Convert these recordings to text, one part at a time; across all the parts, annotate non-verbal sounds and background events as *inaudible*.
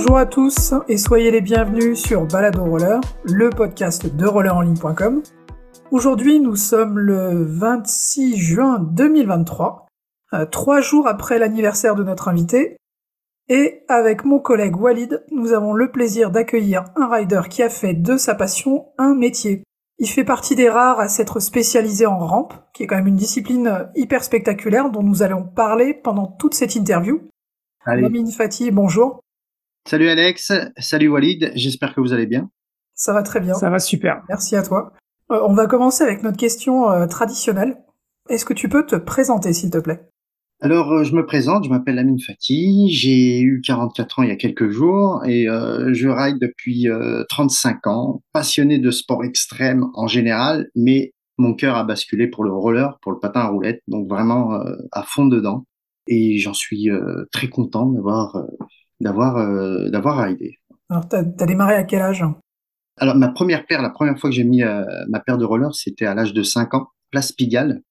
Bonjour à tous et soyez les bienvenus sur Balado Roller, le podcast de rollerenligne.com. Aujourd'hui, nous sommes le 26 juin 2023, euh, trois jours après l'anniversaire de notre invité. Et avec mon collègue Walid, nous avons le plaisir d'accueillir un rider qui a fait de sa passion un métier. Il fait partie des rares à s'être spécialisé en rampe, qui est quand même une discipline hyper spectaculaire dont nous allons parler pendant toute cette interview. Lamine Fati, bonjour. Salut Alex, salut Walid, j'espère que vous allez bien. Ça va très bien. Ça va super. Merci à toi. Euh, on va commencer avec notre question euh, traditionnelle. Est-ce que tu peux te présenter, s'il te plaît? Alors, euh, je me présente, je m'appelle Amine Fati, j'ai eu 44 ans il y a quelques jours et je ride depuis 35 ans, passionné de sport extrême en général, mais mon cœur a basculé pour le roller, pour le patin à roulette, donc vraiment à fond dedans. Et j'en suis très content d'avoir d'avoir d'avoir ridé. Alors, t'as as démarré à quel âge? Alors, ma première paire, la première fois que j'ai mis euh, ma paire de rollers, c'était à l'âge de 5 ans, place Pigalle.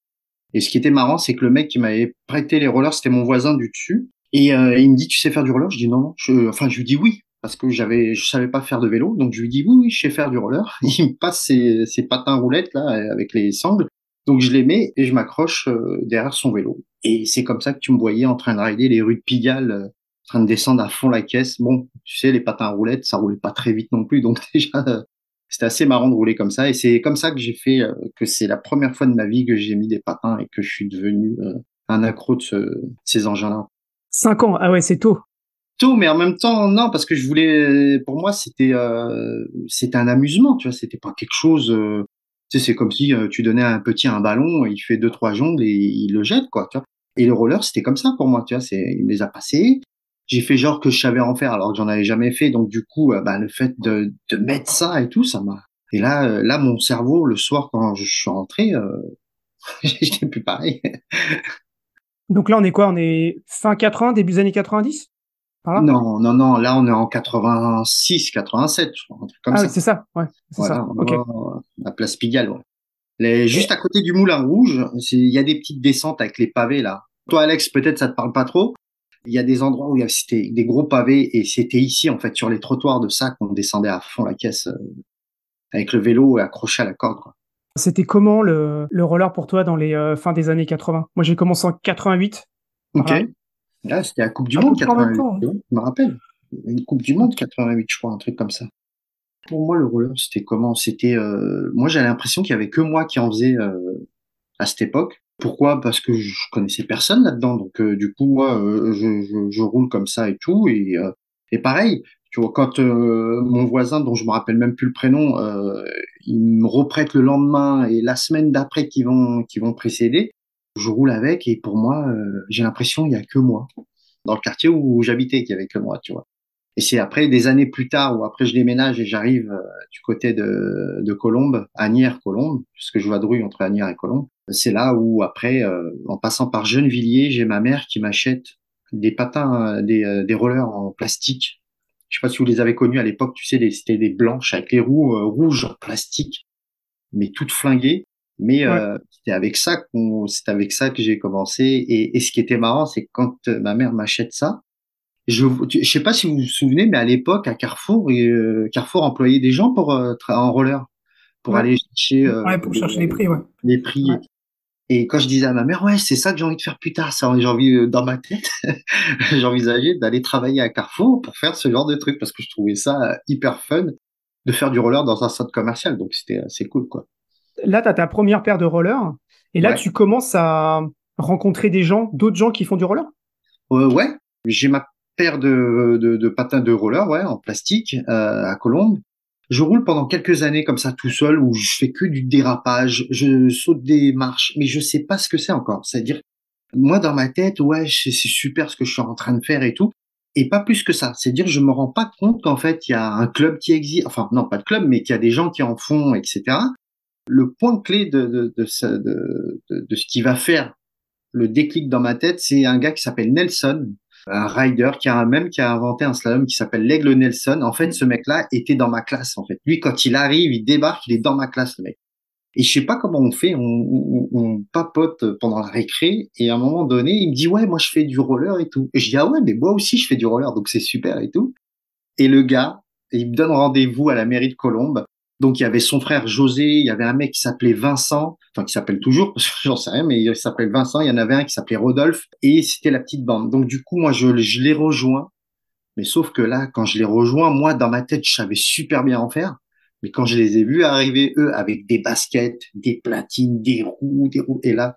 Et ce qui était marrant, c'est que le mec qui m'avait prêté les rollers, c'était mon voisin du dessus. Et euh, il me dit, tu sais faire du roller? Je dis non, non. Je, enfin, je lui dis oui, parce que j'avais, je savais pas faire de vélo. Donc, je lui dis oui, oui, je sais faire du roller. *laughs* Il me passe ses, ses patins roulettes, là, avec les sangles. Donc, je les mets et je m'accroche euh, derrière son vélo. Et c'est comme ça que tu me voyais en train de rider les rues de Pigalle train de descendre à fond la caisse. Bon, tu sais, les patins à roulettes, ça roulait pas très vite non plus, donc *laughs* déjà, c'était assez marrant de rouler comme ça. Et c'est comme ça que j'ai fait, euh, que c'est la première fois de ma vie que j'ai mis des patins et que je suis devenu euh, un accro de, ces engins-là. Cinq ans, ah ouais, c'est tôt. Tôt, mais en même temps, non, parce que je voulais, pour moi, c'était, euh, c'était un amusement, tu vois, c'était pas quelque chose. tu sais, c'est comme si tu donnais à un petit un ballon, il fait deux trois jongles et il le jette, quoi. Tu vois. Et le roller, c'était comme ça pour moi, tu vois. C'est, il me les a passés j'ai fait genre que je savais en faire alors que j'en avais jamais fait. Donc du coup, euh, bah, le fait de, de mettre ça et tout, ça m'a. Et là, euh, là, mon cerveau, le soir quand je suis rentré, euh, *laughs* j'étais plus pareil. *laughs* Donc là, on est quoi? On est fin 80, début années 90 Non, non, non. Là, on est en 86, 87, je crois, un truc comme ah ça. oui, c'est ça. Ouais, c'est ça. Ok. La place Pigalle. Ouais. Les, juste à côté du Moulin Rouge, il y a des petites descentes avec les pavés là. Toi, Alex, peut-être ça te parle pas trop, il y a des endroits où il y c'était des gros pavés et c'était ici, en fait, sur les trottoirs de ça qu'on descendait à fond la caisse euh, avec le vélo accroché à la corde. C'était comment le, le, roller pour toi dans les euh, fins des années 80 Moi, j'ai commencé en 88. Ok. Là, c'était la Coupe du Monde 88. Je me rappelle. Une Coupe du Monde 88, je crois, un truc comme ça. Pour moi, le roller, c'était comment? C'était, euh... moi, j'avais l'impression qu'il y avait que moi qui en faisais euh, à cette époque. Pourquoi? Parce que je connaissais personne là-dedans, donc euh, du coup moi euh, je, roule comme ça et tout et, euh, et pareil. Tu vois, quand mon voisin, dont je me rappelle même plus le prénom, il me reprête le lendemain et la semaine d'après qui vont qui vont précéder, je roule avec et pour moi, j'ai l'impression il y a que moi dans le quartier où j'habitais qu'il y avait que moi, tu vois. Et c'est après des années plus tard où après je déménage et j'arrive du côté de, de Colombes, Agnières, Colombes, puisque je vadrouille entre Agnières et Colombes. C'est là où après, euh, en passant par Gennevilliers, j'ai ma mère qui m'achète des patins, euh, des, euh, des rollers en plastique. Je sais pas si vous les avez connus à l'époque, tu sais, c'était des blanches avec les roues rouges en plastique, mais toutes flinguées. Mais c'était avec ça qu'on, c'est avec ça que j'ai commencé. Et, et, ce qui était marrant, c'est quand ma mère m'achète ça, je, je sais pas si vous vous souvenez, mais à l'époque à Carrefour, Carrefour employait des gens pour en roller pour aller chercher, ouais, pour chercher les prix, ouais. Les prix. Et quand je disais à ma mère, ouais, c'est ça que j'ai envie de faire plus tard, ça, j'ai envie, euh, dans ma tête, *laughs* j'envisageais d'aller travailler à Carrefour pour faire ce genre de truc parce que je trouvais ça euh, hyper fun de faire du roller dans un centre commercial. Donc, c'était assez cool, quoi. Là, tu as ta première paire de rollers et là, tu commences à rencontrer des gens, d'autres gens qui font du roller? Euh, ouais, j'ai ma paire de, de, de, patins de roller, ouais, en plastique, euh, à Colombes je roule pendant quelques années comme ça tout seul où je fais que du dérapage, je saute des marches, mais je sais pas ce que c'est encore. C'est-à-dire, moi dans ma tête, ouais, c'est super ce que je suis en train de faire et tout, et pas plus que ça. C'est-à-dire, je me rends pas compte qu'en fait il y a un club qui existe, enfin non pas de club, mais qu'il y a des gens qui en font, etc. Le point clé de de, de, de, de ce qui va faire le déclic dans ma tête, c'est un gars qui s'appelle Nelson, un rider qui a même qui a inventé un slalom qui s'appelle l'aigle Nelson. En fait, ce mec-là était dans ma classe. En fait, lui, quand il arrive, il débarque, il est dans ma classe, le mec. Et je sais pas comment on fait, on, on, papote pendant la récré, et à un moment donné, il me dit ouais, moi je fais du roller et tout. Et je dis ah ouais, mais moi aussi je fais du roller, donc c'est super et tout. Et le gars, il me donne rendez-vous à la mairie de Colombes. Donc il y avait son frère José, il y avait un mec qui s'appelait Vincent, enfin qui s'appelle toujours, *laughs* j'en sais rien, mais il s'appelait Vincent. Il y en avait un qui s'appelait Rodolphe, et c'était la petite bande. Donc du coup, moi, je, je les rejoins. Mais sauf que là, quand je les rejoins, moi, dans ma tête, je savais super bien en faire. Mais quand je les ai vus arriver, eux, avec des baskets, des platines, des roues, des roues, et là,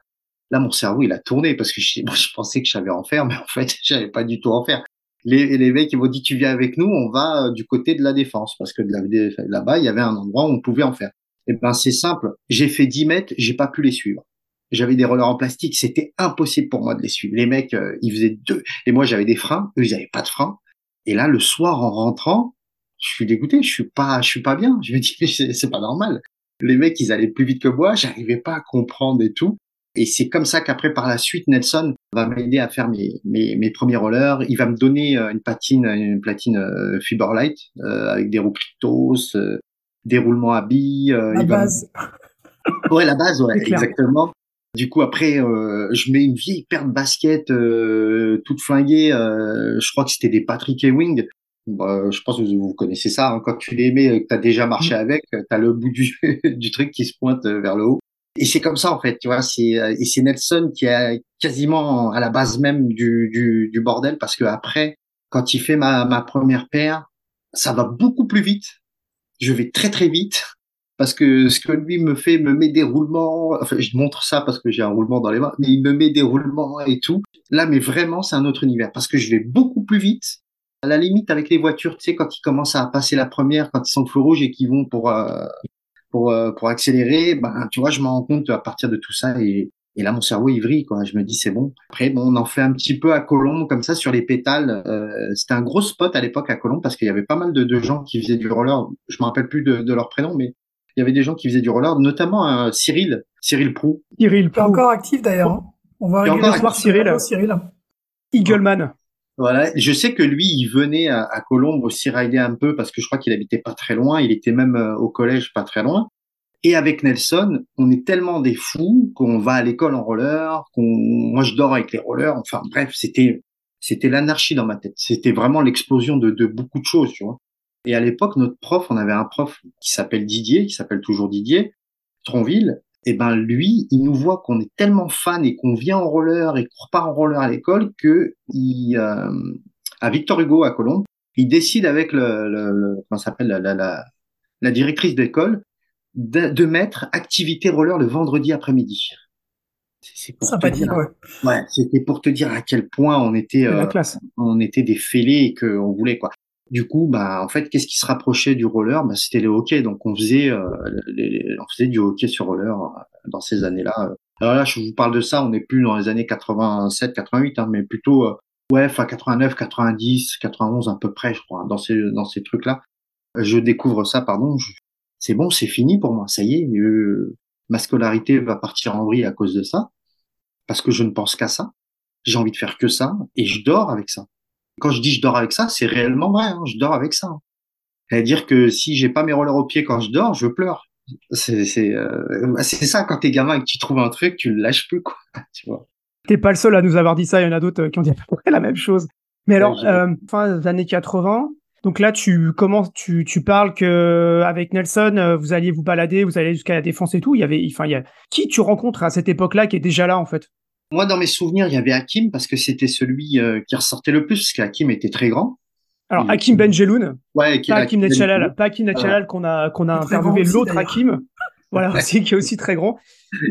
là, mon cerveau, il a tourné parce que je, *laughs* je pensais que je savais en faire, mais en fait, *laughs* j'avais pas du tout en faire. Les, les mecs, ils m'ont dit, tu viens avec nous, on va euh, du côté de la défense, parce que là-bas, il y avait un endroit où on pouvait en faire. Et eh ben, c'est simple. J'ai fait 10 mètres, j'ai pas pu les suivre. J'avais des rollers en plastique, c'était impossible pour moi de les suivre. Les mecs, euh, ils faisaient deux, et moi, j'avais des freins, eux, ils avaient pas de freins. Et là, le soir, en rentrant, je suis dégoûté, je suis pas, je suis pas bien. Je me dis, *laughs* c'est pas normal. Les mecs, ils allaient plus vite que moi, j'arrivais pas à comprendre et tout. Et c'est comme ça qu'apraprès, par la suite, Nelson va m'aider à faire mes, mes, mes, premiers rollers. Il va me donner euh, une patine, une platine euh, Fiberlight euh, avec des roues Cryptos, euh, des roulements à billes. la base. *laughs* Ouais, la base, ouais, exactement. Du coup, après, je mets une vieille paire de baskets toute flinguée. je crois que c'était des Patrick Ewing. Bah, je pense que vous connaissez ça. Hein. Quand tu les mets, que tu as déjà marché mm. avec, tu as le bout du, *laughs* du truc qui se pointe vers le haut. Et c'est comme ça en fait, tu vois. C'est et c'est Nelson qui est quasiment à la base même du, du, du bordel parce que après, quand il fait ma, ma première paire, ça va beaucoup plus vite. Je vais très très vite parce que ce que lui me fait me met des roulements. Enfin, je montre ça parce que j'ai un roulement dans les mains, mais il me met des roulements et tout. Là, mais vraiment, c'est un autre univers parce que je vais beaucoup plus vite. À la limite, avec les voitures, tu sais, quand ils commencent à passer la première, quand ils sont feu rouge et qu'ils vont pour euh, pour, euh, pour accélérer, ben, tu vois, je me rends compte à partir de tout ça et, et là, mon cerveau il vrille, quoi. Je me dis, c'est bon. Après, bon, on en fait un petit peu à Colombe, comme ça, sur les pétales. Euh, c'était un gros spot à l'époque à Colombe parce qu'il y avait pas mal de, de, gens qui faisaient du roller. Je me rappelle plus de, de leur prénom, mais il y avait des gens qui faisaient du roller, notamment euh, Cyril, Cyril Prou. Cyril Prou. encore actif d'ailleurs. Hein. On va régulièrement voir Cyril. Cyril. Eagleman. Voilà, je sais que lui, il venait à, à Colombe aussi rider un peu parce que je crois qu'il habitait pas très loin. Il était même euh, au collège pas très loin. Et avec Nelson, on est tellement des fous qu'on va à l'école en roller, qu'on, moi je dors avec les rollers. Enfin bref, c'était c'était l'anarchie dans ma tête. C'était vraiment l'explosion de, de beaucoup de choses, tu vois. Et à l'époque, notre prof, on avait un prof qui s'appelle Didier, qui s'appelle toujours Didier, Tronville. Et ben lui, il nous voit qu'on est tellement fan et qu'on vient en roller et qu'on repart en roller à l'école que il, euh, à Victor Hugo à Colombe, il décide avec le, le, le comment s'appelle la, la, la, la directrice d'école de, mettre activité roller le vendredi après-midi. C'est pour te dire, ouais. c'était pour te dire à quel point on était, euh, classe. on était des fêlés et qu'on voulait quoi. Du coup, bah en fait, qu'est-ce qui se rapprochait du roller? Bah, c'était le hockey. Donc on faisait, euh, on faisait du hockey sur roller euh, dans ces années-là. Alors là, je vous parle de ça, on n'est plus dans les années 87, 88, hein, mais plutôt euh, ouais, enfin 89, 90, 91 à peu près, je crois, dans ces dans ces trucs-là. Je découvre ça, pardon. C'est bon, c'est fini pour moi, ça y est, euh, ma scolarité va partir en vrille à cause de ça, parce que je ne pense qu'à ça, j'ai envie de faire que ça, et je dors avec ça. Quand je dis je dors avec ça, c'est réellement vrai, hein, je dors avec ça. C'est-à-dire que si j'ai pas mes rollers au pied quand je dors, je pleure. C'est c'est euh, c'est ça quand t'es gamin et que tu trouves un truc, tu le lâches plus quoi. *laughs* Tu vois. T'es pas le seul à nous avoir dit ça. Il y en a d'autres qui ont dit à peu près la même chose. Mais alors, euh, fin des années 80, donc là, tu commences, tu, tu parles que avec Nelson, euh, vous alliez vous balader, vous allez jusqu'à la défense et tout. Il y avait, enfin, il y a qui tu rencontres à cette époque-là qui est déjà là en fait? Moi, dans mes souvenirs, il y avait Hakim parce que c'était celui euh, qui ressortait le plus, parce qu'Hakim était très grand. Alors Hakim Benjeloun, ouais, pas Hakim Netchalal, pas Hakim Netchalal qu'on a qu'on a interviewé l'autre Hakim, voilà aussi qui est aussi très grand.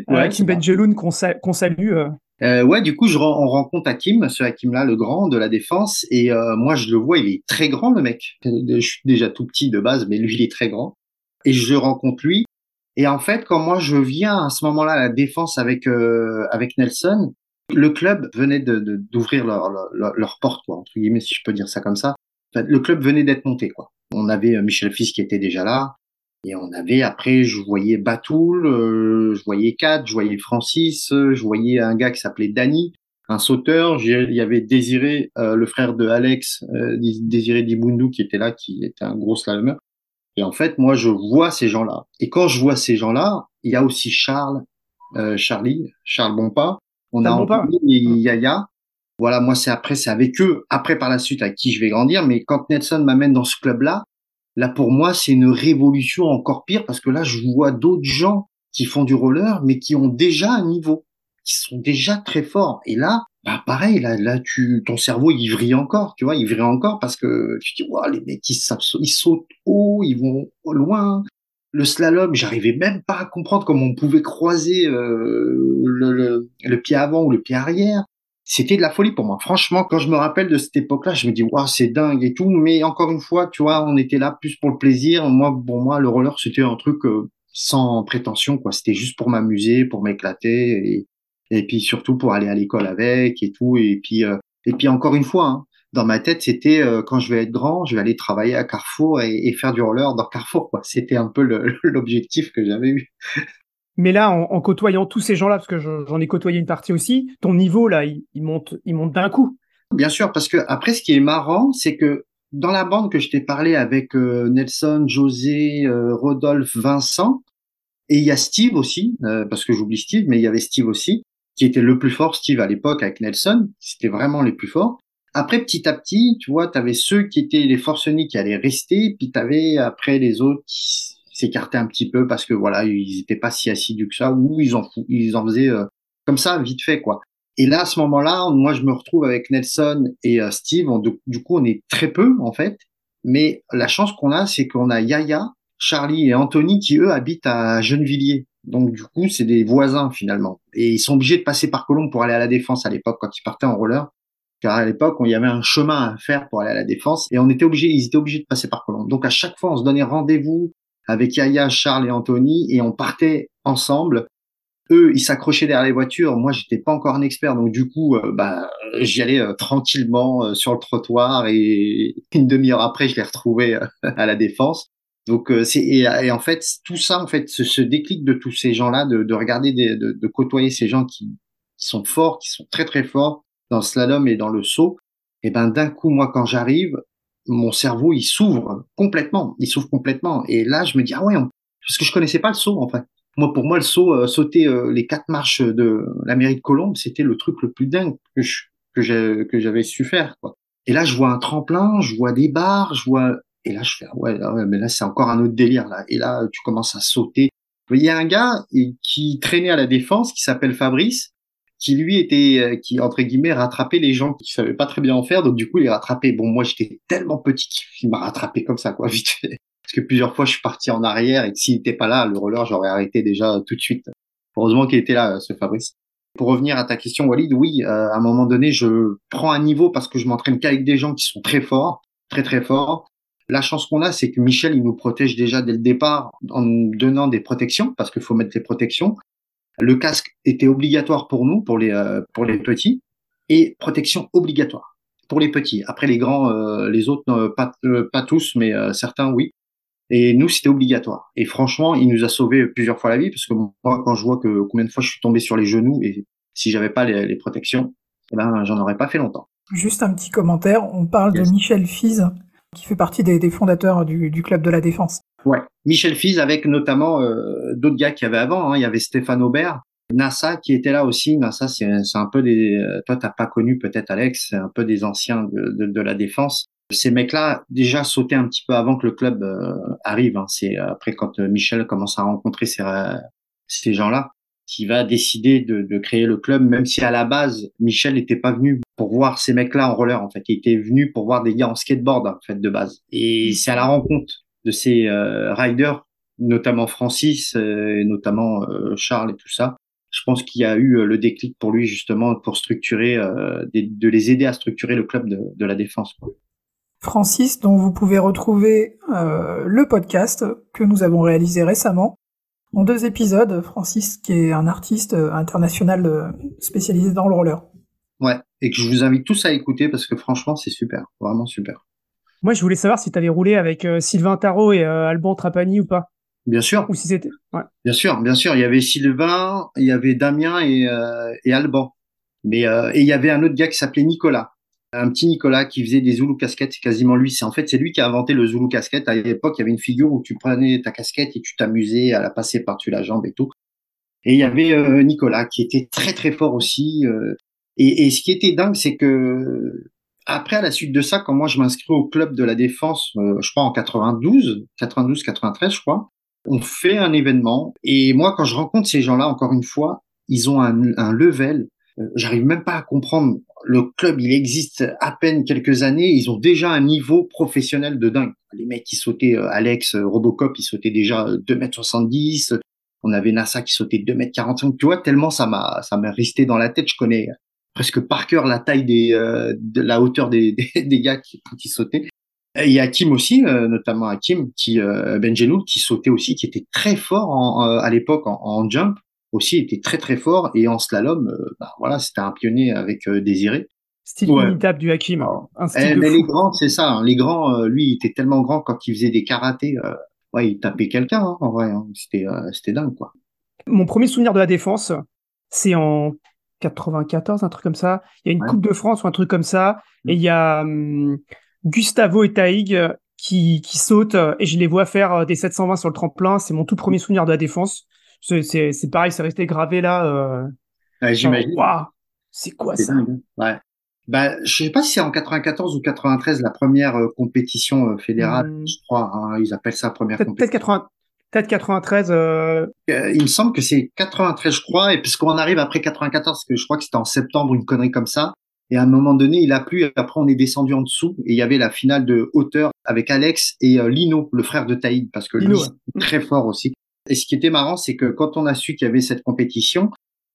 Euh, Hakim Benjeloun qu'on salue. Euh, ouais, du coup, je, on rencontre Hakim, ce Hakim-là, le grand de la défense, et euh, moi, je le vois, il est très grand, le mec. Je suis déjà tout petit de base, mais lui, il est très grand. Et je rencontre lui. Et en fait, quand moi, je viens à ce moment-là à la défense avec euh, avec Nelson, le club venait de d'ouvrir leur, leur, leur, porte, quoi, entre guillemets, si je peux dire ça comme ça. le club venait d'être monté, quoi. On avait euh, Michel Fils qui était déjà là. Et on avait après, je voyais Batoul, euh, je voyais Kat, je voyais Francis, je voyais un gars qui s'appelait Danny, un sauteur. Il y avait Désiré, le frère de Alex, Désiré Dibundu qui était là, qui était un gros slalomer. Et en fait, moi, je vois ces gens-là. Et quand je vois ces gens-là, il y a aussi Charles, Charlie, Charles Bonpas. On a Bonpas. Yaya. Voilà, moi c'est après, c'est avec eux, après par la suite avec qui je vais grandir. Mais quand Nelson m'amène dans ce club-là, là pour moi c'est une révolution encore pire parce que là je vois d'autres gens qui font du roller mais qui ont déjà un niveau, qui sont déjà très forts. Et là, bah pareil, là, là tu, ton cerveau il vrille encore, tu vois, il vrille encore parce que tu dis, wow, les mecs ils, ils sautent haut, ils vont loin. Le slalom, j'arrivais même pas à comprendre comment on pouvait croiser euh, le, le, pied avant ou le pied arrière c'était de la folie pour moi. Franchement, quand je me rappelle de cette époque-là, je me dis, waouh, c'est dingue et tout. Mais encore une fois, tu vois, on était là plus pour le plaisir. Moi, pour moi, le roller, c'était un truc euh, sans prétention, quoi. C'était juste pour m'amuser, pour m'éclater et, et puis surtout pour aller à l'école avec et tout. Et puis, euh, et puis encore une fois, hein, dans ma tête, c'était euh, quand je vais être grand, je vais aller travailler à Carrefour et, et faire du roller dans Carrefour, quoi. C'était un peu *laughs* l'objectif que j'avais eu. Mais là, en, côtoyant tous ces gens-là, parce que j'en ai côtoyé une partie aussi, ton niveau là, il, monte, il monte d'un coup. Bien sûr, parce que après, ce qui est marrant, c'est que dans la bande que je t'ai parlé avec euh, Nelson, José, euh, Rodolphe, Vincent, et il y a Steve aussi, euh, parce que j'oublie Steve, mais il y avait Steve aussi, qui était le plus fort, Steve à l'époque avec Nelson, c'était vraiment les plus forts. Après, petit à petit, tu vois, tu avais ceux qui étaient les forces qui allaient rester, puis tu avais après les autres qui s'écartaient un petit peu parce que voilà, ils n'étaient pas si assidus que ça, ou ils en, ils en faisaient euh, comme ça, vite fait, quoi. Et là, à ce moment-là, moi, je me retrouve avec Nelson et euh, Steve. du coup, on est très peu, en fait. Mais la chance qu'on a, c'est qu'on a Yaya, Charlie et Anthony qui, eux, habitent à Gennevilliers. Donc, du coup, c'est des voisins, finalement. Et ils sont obligés de passer par Colombe pour aller à la Défense à l'époque, quand ils partaient en roller. Car à l'époque, il y avait un chemin à faire pour aller à la Défense. Et on était obligés, ils étaient obligés de passer par Colombe. Donc, à chaque fois, on se donnait rendez-vous avec Yaya, Charles et Anthony et on partait ensemble. Eux, ils s'accrochaient derrière les voitures. Moi, j'étais pas encore un expert, donc du coup, euh, bah, j'y allais euh, tranquillement euh, sur le trottoir et une demi-heure après, je les retrouvais *laughs* à la défense. Donc c'est et, en fait tout ça, en fait, ce, déclic de tous ces gens-là, de, regarder, de, côtoyer ces gens qui, sont forts, qui sont très très forts dans le slalom et dans le saut. Et ben d'un coup, moi, quand j'arrive, mon cerveau il s'ouvre complètement, il s'ouvre complètement. Et là, je me dis ah ouais, parce que je connaissais pas le saut en fait. Moi, pour moi, le saut, euh, sauter euh, les quatre marches de l'Amérique de Colombe, c'était le truc le plus dingue que que j'avais su faire. Et là, je vois un tremplin, je vois des barres, je vois et là, je fais ah ouais, ouais mais là, c'est encore un autre délire là. Et là, tu commences à sauter. Il y a un gars qui traînait à la défense qui s'appelle Fabrice qui lui était, euh, qui entre guillemets rattrapait les gens qui savaient pas très bien en faire, donc du coup il les rattrapait. Bon, moi j'étais tellement petit qu'il m'a rattrapé comme ça, quoi, *laughs* vite fait. Parce que plusieurs fois je suis parti en arrière et s'il n'était pas là, le roller j'aurais arrêté déjà tout de suite. Heureusement qu'il était là, ce Fabrice. Pour revenir à ta question, Walid, oui, euh, à un moment donné, je prends un niveau parce que je m'entraîne qu'avec des gens qui sont très forts, très très forts. La chance qu'on a, c'est que Michel, il nous protège déjà dès le départ en nous donnant des protections, parce qu'il faut mettre des protections. Le casque était obligatoire pour nous, pour les, euh, pour les petits, et protection obligatoire pour les petits. Après, les grands, euh, les autres, euh, pas, pas tous, mais certains, oui. Et nous, c'était obligatoire. Et franchement, il nous a sauvé plusieurs fois la vie, parce que moi, quand je vois que combien de fois je suis tombé sur les genoux, et si j'avais pas les, protections, eh ben, j'en aurais pas fait longtemps. Juste un petit commentaire. On parle de Michel Fize, qui fait partie des, fondateurs du, du, club de la défense. Ouais, Michel Fiz avec notamment euh, d'autres gars qui avaient avant. Hein. Il y avait Stéphane Aubert, NASA qui était là aussi. NASA, c'est un peu des. Euh, toi, t'as pas connu peut-être Alex, c'est un peu des anciens de, de, la défense. Ces mecs-là déjà sautaient un petit peu avant que le club euh, arrive. Hein. C'est après quand Michel commence à rencontrer ces, ces gens-là qui va décider de, de, créer le club, même si à la base Michel n'était pas venu pour voir ces mecs-là en roller. En fait, il était venu pour voir des gars en skateboard en fait de base. Et c'est à la rencontre de ces euh, riders, notamment Francis, euh, et notamment euh, Charles et tout ça. Je pense qu'il y a eu le déclic pour lui justement pour structurer, de les aider à structurer le club de, la défense. Francis, dont vous pouvez retrouver le podcast que nous avons réalisé récemment. En deux épisodes, Francis, qui est un artiste international spécialisé dans le roller. Ouais, et que je vous invite tous à écouter parce que franchement, c'est super, vraiment super. Moi, je voulais savoir si tu avais roulé avec euh, Sylvain Tarot et euh, Alban Trapani ou pas. Bien sûr. Ou si c'était. Ouais. Bien sûr, bien sûr. Il y avait Sylvain, il y avait Damien et, euh, et Alban. Mais et il y avait un autre gars qui s'appelait Nicolas. Un petit Nicolas qui faisait des Zulu casquettes, c'est quasiment lui. C'est en fait c'est lui qui a inventé le Zulu casquette. À l'époque, il y avait une figure où tu prenais ta casquette et tu t'amusais à la passer par-dessus la jambe et tout. Et il y avait Nicolas qui était très très fort aussi. Et, et ce qui était dingue, c'est que après, à la suite de ça, quand moi je m'inscris au club de la défense, euh, je crois en 92, 92, 93, je crois, on fait un événement. Et moi, quand je rencontre ces gens-là, encore une fois, ils ont un, un level. Euh, j'arrive même pas à comprendre. Le club, il existe à peine quelques années. Ils ont déjà un niveau professionnel de dingue. Les mecs qui sautaient, euh, Alex, Robocop, ils sautaient déjà 2m70. On avait NASA qui sautait 2m45. Tu vois, tellement ça m'a, ça m'a resté dans la tête. Je connais presque par cœur la taille des, euh, de la hauteur des, *laughs* des, gars qui, sautaient. Il y a Hakim aussi, euh, notamment Hakim, qui euh, qui sautait aussi, qui était très fort en, à l'époque en, jump, aussi était très très fort et en slalom, bah, voilà, c'était un pionnier avec Désiré. Style ouais. du Hakim. Un eh, mais les grands, c'est ça. Hein. les grands, lui, il était tellement grand quand il faisait des karatés, ouais, il tapait quelqu'un. Hein, en vrai, hein. c'était c'était dingue quoi. Mon premier souvenir de la défense, c'est en 94, un truc comme ça. Il y a une Coupe de France ou un truc comme ça. Et il y a hum, Gustavo et Taïg euh, qui, qui sautent euh, et je les vois faire euh, des 720 sur le tremplin. C'est mon tout premier souvenir de la défense. C'est pareil, c'est resté gravé là. Ouais, J'imagine. C'est quoi ça? hein. Ouais. Bah, je sais pas si c'est en 94 ou 93 la première compétition fédérale, hmm. je crois. Hein, ils appellent ça première compétition. Peut-être 80, Peut-être 93. Euh... Euh, il me semble que c'est 93, je crois, et puisqu'on arrive après 94, parce que je crois que c'était en septembre, une connerie comme ça. Et à un moment donné, il a plu, et après on est descendu en dessous, et il y avait la finale de hauteur avec Alex et euh, Lino, le frère de Taïd, parce que Lino, lui, est très fort aussi. Et ce qui était marrant, c'est que quand on a su qu'il y avait cette compétition,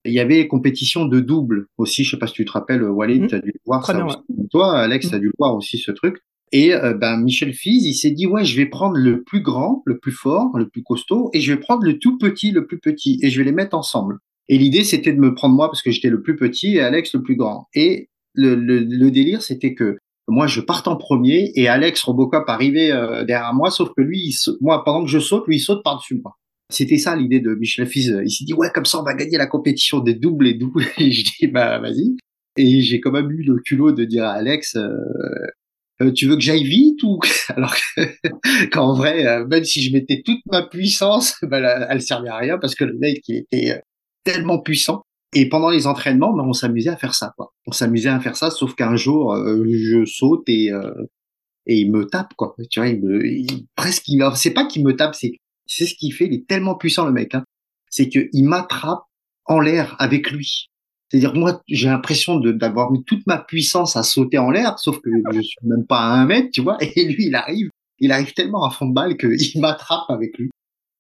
il y avait compétition de double aussi. Je sais pas si tu te rappelles, Walid, mmh. tu as dû le voir ça. Toi, Alex, mmh. tu as dû le voir aussi ce truc. Et euh, ben, Michel Fiz, il s'est dit, ouais, je vais prendre le plus grand, le plus fort, le plus costaud, et je vais prendre le tout petit, le plus petit, et je vais les mettre ensemble. Et l'idée, c'était de me prendre moi parce que j'étais le plus petit et Alex le plus grand. Et le, le, le délire, c'était que moi, je parte en premier et Alex Robocop arrivait euh, derrière moi, sauf que lui, moi, pendant que je saute, lui, il saute par-dessus moi. C'était ça l'idée de Michel Fiz. Il s'est dit, ouais, comme ça, on va gagner la compétition des doubles et doubles. *laughs* Et je dis, bah, vas-y. Et j'ai quand même eu le culot de dire à Alex, euh, euh, tu veux que j'aille vite ou *laughs* alors qu'en vrai euh, même si je mettais toute ma puissance *laughs* ben, elle, elle servait à rien parce que le mec il était tellement puissant et pendant les entraînements ben, on s'amusait à faire ça quoi on s'amusait à faire ça sauf qu'un jour je saute et et il me tape quoi tu vois il me il, presque il c'est pas qu'il me tape c'est c'est ce qu'il fait il est tellement puissant le mec hein. c'est que il m'attrape en l'air avec lui c'est-à-dire, moi, j'ai l'impression d'avoir mis toute ma puissance à sauter en l'air, sauf que je suis même pas à un mètre, tu vois. *laughs* Et lui, il arrive, il arrive tellement à fond de balle qu'il *laughs* m'attrape avec lui.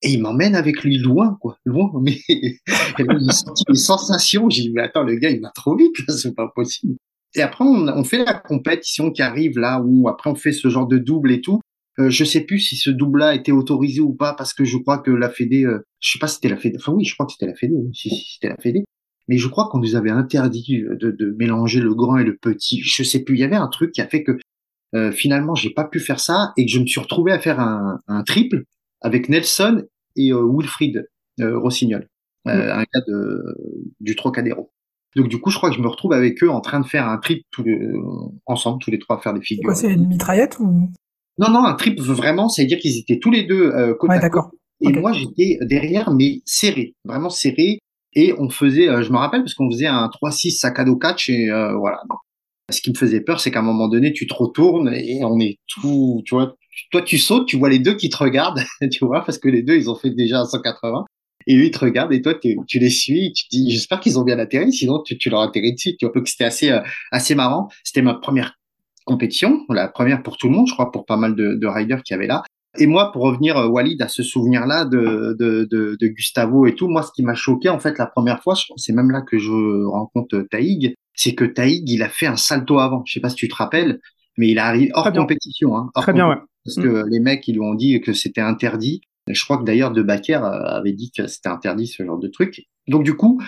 Et il m'emmène avec lui loin, quoi, loin. *laughs* Mais il senti des sensations. J'ai dit, mais attends, le gars, il va trop vite, c'est pas possible. Et après, on, on, fait la compétition qui arrive là, où après on fait ce genre de double et tout. Euh, je sais plus si ce double-là était autorisé ou pas, parce que je crois que la Fédé, euh, je sais pas si c'était la Fédé, enfin oui, je crois que c'était la Fédé, si, si c'était la Fédé, mais je crois qu'on nous avait interdit de, de, mélanger le grand et le petit. Je sais plus. Il y avait un truc qui a fait que euh, finalement j'ai pas pu faire ça et que je me suis retrouvé à faire un, un triple avec Nelson et euh, Wilfried euh, Rossignol, un gars de, du Trocadéro. Donc du coup, je crois que je me retrouve avec eux en train de faire un triple tous les, ensemble, tous les trois, faire des figures. C'est une mitraillette ou? Non, non, un triple vraiment, c'est-à-dire qu'ils étaient tous les deux euh, côte ouais, à côte. Et moi, j'étais derrière, mais serré, vraiment serré et on faisait, euh, je me rappelle parce qu'on faisait un 3-6 sac à dos catch et euh, voilà. Ce qui me faisait peur, c'est qu'à un moment donné, tu te retournes et on est tout, tu vois, toi tu sautes, tu vois les deux qui te regardent, *laughs* tu vois, parce que les deux ils ont fait déjà un 180 et eux ils te regardent et toi tu les suis, tu te dis j'espère qu'ils ont bien atterri, sinon tu, tu leur atterris dessus, tu vois. Donc c'était assez euh, assez marrant. C'était ma première compétition, la première pour tout le monde, je crois, pour pas mal de, de riders qui avaient là. Et moi, pour revenir, euh, Walid, à ce souvenir-là de, de, de, de, Gustavo et tout, moi, ce qui m'a choqué, en fait, la première fois, c'est même là que je rencontre Taïg, c'est que Taïg, il a fait un salto avant. Je sais pas si tu te rappelles, mais il arrive hors compétition. Hein, Très bien, ouais. Parce que mm. les mecs, ils lui ont dit que c'était interdit. Je crois que d'ailleurs, De Baker euh, avait dit que c'était interdit, ce genre de truc. Donc, du coup,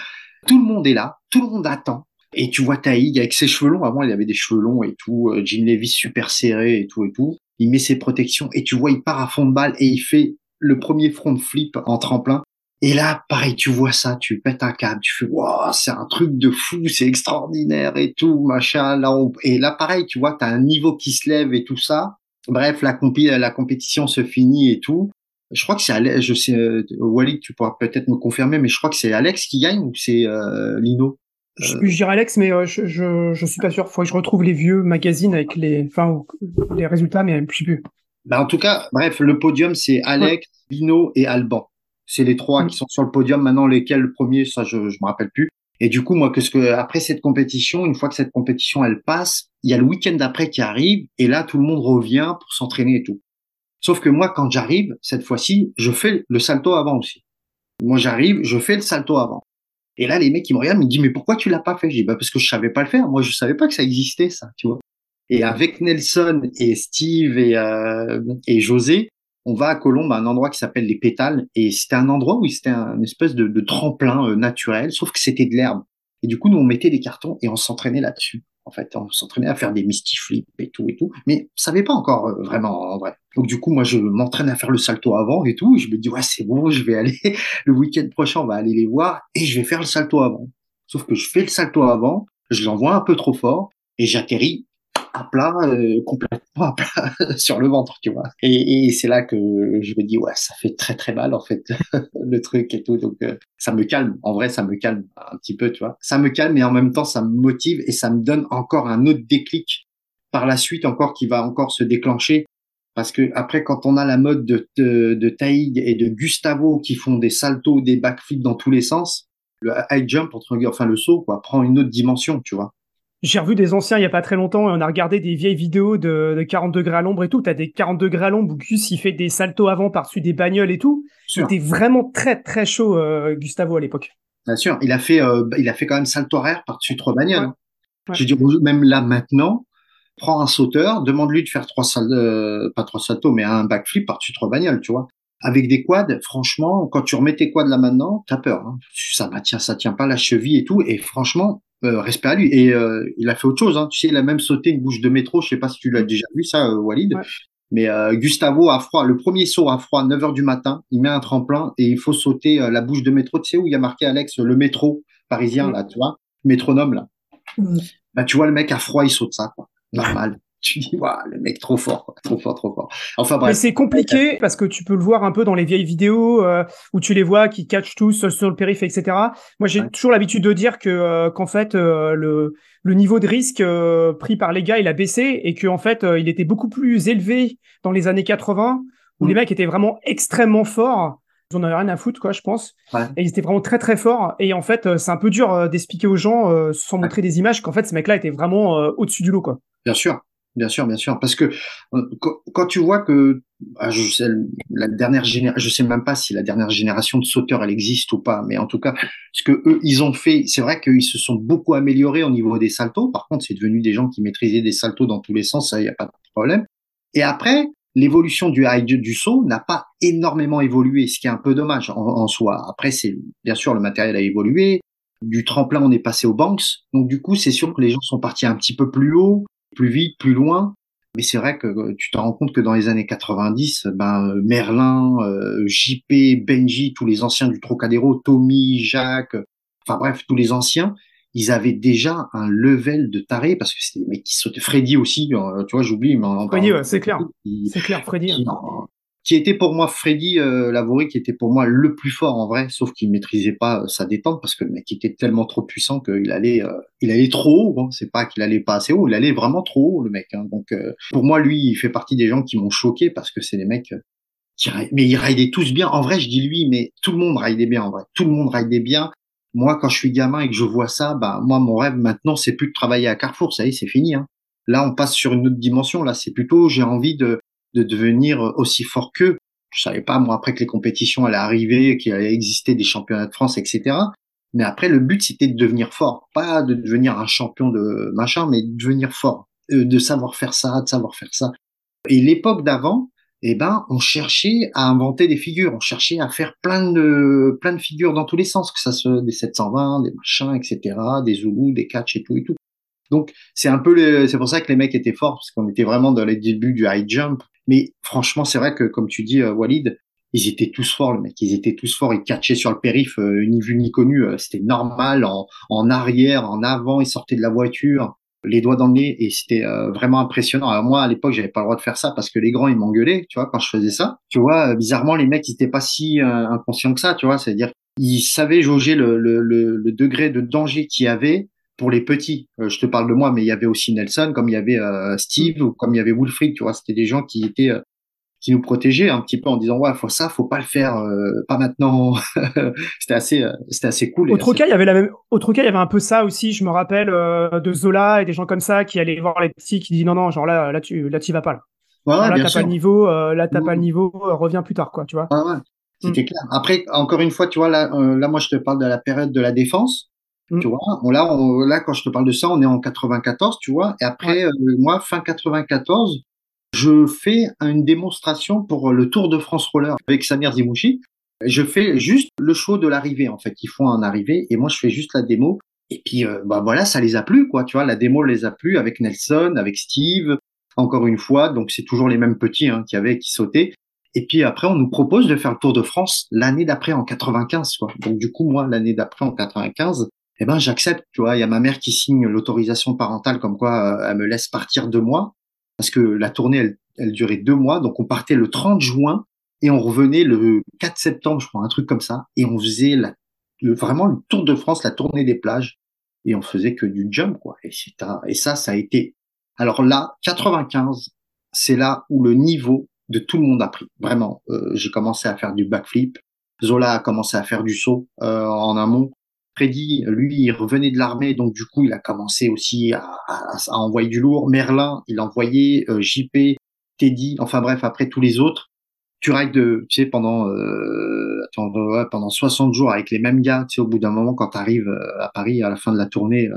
tout le monde est là, tout le monde attend. Et tu vois Taïg avec ses cheveux longs. Avant, il avait des cheveux longs et tout. Euh, Jim Levis super serré et tout et tout il met ses protections et tu vois, il part à fond de balle et il fait le premier front flip en tremplin. Et là, pareil, tu vois ça, tu pètes un câble, tu fais, waouh, c'est un truc de fou, c'est extraordinaire et tout, machin. Là, et là, pareil, tu vois, t'as un niveau qui se lève et tout ça. Bref, la, compi... la compétition se finit et tout. Je crois que c'est Alex, je sais, euh, Walid, tu pourras peut-être me confirmer, mais je crois que c'est Alex qui gagne ou c'est euh, Lino? Je, sais plus, je dirais Alex, mais je, je, je suis pas sûr. Faut que je retrouve les vieux magazines avec les, enfin, les résultats, mais je sais plus. Bah en tout cas, bref, le podium c'est Alex, Bino et Alban. C'est les trois mm. qui sont sur le podium. Maintenant, lesquels le premier, ça je je me rappelle plus. Et du coup, moi, que ce que après cette compétition, une fois que cette compétition elle passe, il y a le week-end d'après qui arrive et là tout le monde revient pour s'entraîner et tout. Sauf que moi, quand j'arrive cette fois-ci, je fais le salto avant aussi. Moi, j'arrive, je fais le salto avant. Et là, les mecs, ils me regardent, ils me disent, mais pourquoi tu l'as pas fait? Je dis, bah, parce que je savais pas le faire. Moi, je savais pas que ça existait, ça, tu vois. Et avec Nelson et Steve et, euh, et José, on va à Colombes, à un endroit qui s'appelle les Pétales, et c'était un endroit où c'était un, espèce de, de tremplin euh, naturel, sauf que c'était de l'herbe. Et du coup, nous, on mettait des cartons et on s'entraînait là-dessus. En fait, on s'entraînait à faire des misty flips et tout et tout, mais on pas encore euh, vraiment en vrai. Donc du coup, moi, je m'entraîne à faire le salto avant et tout. Je me dis ouais, c'est bon, je vais aller *laughs* le week-end prochain, on va aller les voir et je vais faire le salto avant. Sauf que je fais le salto avant, je l'envoie un peu trop fort et j'atterris à plat, euh, complètement à plat *laughs* sur le ventre, tu vois. Et, et c'est là que je me dis, ouais, ça fait très très mal en fait, *laughs* le truc et tout. Donc euh, ça me calme, en vrai, ça me calme un petit peu, tu vois. Ça me calme et en même temps, ça me motive et ça me donne encore un autre déclic par la suite encore qui va encore se déclencher. Parce que après, quand on a la mode de, de, de Taïg et de Gustavo qui font des saltos, des backflips dans tous les sens, le high jump, entre, enfin le saut, quoi, prend une autre dimension, tu vois. J'ai revu des anciens il y a pas très longtemps et on a regardé des vieilles vidéos de, de 40 degrés à l'ombre et tout. T'as des 40 degrés à l'ombre où Gus il fait des saltos avant par-dessus des bagnoles et tout. C'était vraiment très très chaud euh, Gustavo à l'époque. Bien sûr, il a fait euh, il a fait quand même salto arrière par-dessus trois bagnoles. Ouais. Je dis même là maintenant, prends un sauteur, demande-lui de faire trois saltos, euh, pas trois saltos, mais un backflip par-dessus trois bagnoles, tu vois. Avec des quads, franchement, quand tu remets tes quads là maintenant, t'as peur. Hein. Ça tient, ça tient pas la cheville et tout. Et franchement, euh, respect à lui. Et euh, il a fait autre chose. Hein. Tu sais, il a même sauté une bouche de métro. Je sais pas si tu l'as déjà vu ça, euh, Walid. Ouais. Mais euh, Gustavo a froid, le premier saut à froid, 9 heures du matin, il met un tremplin et il faut sauter la bouche de métro. Tu sais où il y a marqué Alex le métro parisien là, tu vois, métronome là. Mmh. Bah tu vois le mec à froid, il saute ça quoi. Normal tu dis waouh le mec trop fort trop fort trop fort enfin bref mais c'est compliqué parce que tu peux le voir un peu dans les vieilles vidéos euh, où tu les vois qui catchent tous sur le périph etc moi j'ai ouais. toujours l'habitude de dire que euh, qu'en fait euh, le le niveau de risque pris par les gars il a baissé et que en fait il était beaucoup plus élevé dans les années 80 où mmh. les mecs étaient vraiment extrêmement forts ils en avaient rien à foutre, quoi, je pense. Ouais. Et ils étaient vraiment très, très forts. Et en fait, c'est un peu dur d'expliquer aux gens, sans montrer des images, qu'en fait, ces mecs-là étaient vraiment au-dessus du lot, quoi. Bien sûr. Bien sûr, bien sûr, parce que euh, quand tu vois que ah, je sais, la dernière génération, je sais même pas si la dernière génération de sauteurs elle existe ou pas, mais en tout cas, ce que eux ils ont fait, c'est vrai qu'ils se sont beaucoup améliorés au niveau des saltos. Par contre, c'est devenu des gens qui maîtrisaient des saltos dans tous les sens, ça y a pas de problème. Et après, l'évolution du high du saut n'a pas énormément évolué, ce qui est un peu dommage en, en soi. Après, c'est bien sûr le matériel a évolué. Du tremplin, on est passé aux banks, donc du coup, c'est sûr que les gens sont partis un petit peu plus haut plus vite, plus loin. Mais c'est vrai que euh, tu te rends compte que dans les années 90, ben euh, Merlin, euh, JP, Benji, tous les anciens du Trocadéro, Tommy, Jacques, enfin bref, tous les anciens, ils avaient déjà un level de taré parce que c'était des mecs qui sautaient. Freddy aussi, tu vois, j'oublie, mais Freddy, ouais, c'est clair, c'est clair, Freddy. Qui, qui était pour moi Freddy euh, qui était pour moi le plus fort en vrai, sauf qu'il maîtrisait pas euh, sa détente parce que le mec était tellement trop puissant qu'il allait, euh, il allait trop haut. Bon, c'est pas qu'il allait pas assez haut, il allait vraiment trop haut le mec. Hein. Donc euh, pour moi, lui, il fait partie des gens qui m'ont choqué parce que c'est des mecs qui, mais ils raidaient tous bien. En vrai, je dis lui, mais tout le monde raidait bien en vrai. Tout le monde raidait bien. Moi, quand je suis gamin et que je vois ça, bah moi, mon rêve maintenant, c'est plus de travailler à Carrefour. Ça y est, c'est fini. Hein. Là, on passe sur une autre dimension. Là, c'est plutôt, j'ai envie de de devenir aussi fort qu'eux je savais pas moi après que les compétitions allaient arriver, qu'il allait exister des championnats de France, etc. Mais après le but c'était de devenir fort, pas de devenir un champion de machin, mais de devenir fort, euh, de savoir faire ça, de savoir faire ça. Et l'époque d'avant, eh ben on cherchait à inventer des figures, on cherchait à faire plein de plein de figures dans tous les sens, que ça soit des 720, des machins, etc., des zoulous, des catch et tout et tout. Donc c'est un peu c'est pour ça que les mecs étaient forts parce qu'on était vraiment dans les débuts du high jump mais franchement, c'est vrai que, comme tu dis, euh, Walid, ils étaient tous forts, le mec. Ils étaient tous forts. Ils catchaient sur le périph, euh, ni vu ni connu. Euh, c'était normal. En, arrière, en avant, ils sortaient de la voiture, les doigts dans le nez, et c'était vraiment impressionnant. Alors moi, à l'époque, j'avais pas le droit de faire ça parce que les grands, ils m'engueulaient, tu vois, quand je faisais ça. Tu vois, bizarrement, les mecs, ils étaient pas si inconscients que ça, tu vois. C'est-à-dire il savait jauger le, le, le, degré de danger qu'il y avait pour les petits. Euh, je te parle de moi, mais il y avait aussi Nelson, comme il y avait euh, Steve ou comme il y avait Wilfried, tu vois, c'était des gens qui étaient euh, qui nous protégeaient un petit peu en disant ouais, faut ça, faut pas le faire, pas maintenant. *laughs* c'était assez, c'était assez cool. Autre cas, il y avait la même. Autre cas, il y avait un peu ça aussi. Je me rappelle de Zola et des gens comme ça qui allaient voir les petits, qui disent non non, genre là, là tu, là tu vas pas là. Ouais, là t'as pas le niveau, là t'as pas le niveau, reviens plus tard quoi, tu vois. ouais. C'était mm. clair. Après, encore une fois, tu vois, là, là, moi, je te parle de la période de la défense. Mm. Tu vois, là, là, quand je te parle de ça, on est en 94, tu vois. Et après, euh, moi, fin 94, je fais une démonstration pour le Tour de France Roller avec Samir Zimouchi. Je fais juste le show de l'arrivée, en fait. Ils font un arrivée et moi, je fais juste la démo. Et puis, euh, bah voilà, ça les a plu, quoi. Tu vois, la démo les a plu avec Nelson, avec Steve, encore une fois. Donc, c'est toujours les mêmes petits hein, qui avaient, qui sautaient. Et puis après, on nous propose de faire le Tour de France l'année d'après en 95. Quoi. Donc du coup, moi, l'année d'après en 95, eh ben j'accepte. Tu vois, il y a ma mère qui signe l'autorisation parentale comme quoi euh, elle me laisse partir deux mois parce que la tournée elle, durait deux mois. Donc on partait le 30 juin et on revenait le 4 septembre, je crois, un truc comme ça. Et on faisait vraiment le Tour de France, la tournée des plages et on faisait que du jump quoi. Et, et ça, ça a été. Alors là, 95, c'est là où le niveau de tout le monde a pris. Vraiment, euh, j'ai commencé à faire du backflip. Zola a commencé à faire du saut euh, en amont. Freddy, lui, il revenait de l'armée, donc du coup, il a commencé aussi à, à, à envoyer du lourd. Merlin, il envoyait euh, JP, Teddy, enfin bref, après tous les autres. Tu rides de, tu sais, pendant euh, pendant 60 jours avec les mêmes gars. Tu sais, au bout d'un moment, quand tu arrives euh, à Paris à la fin de la tournée,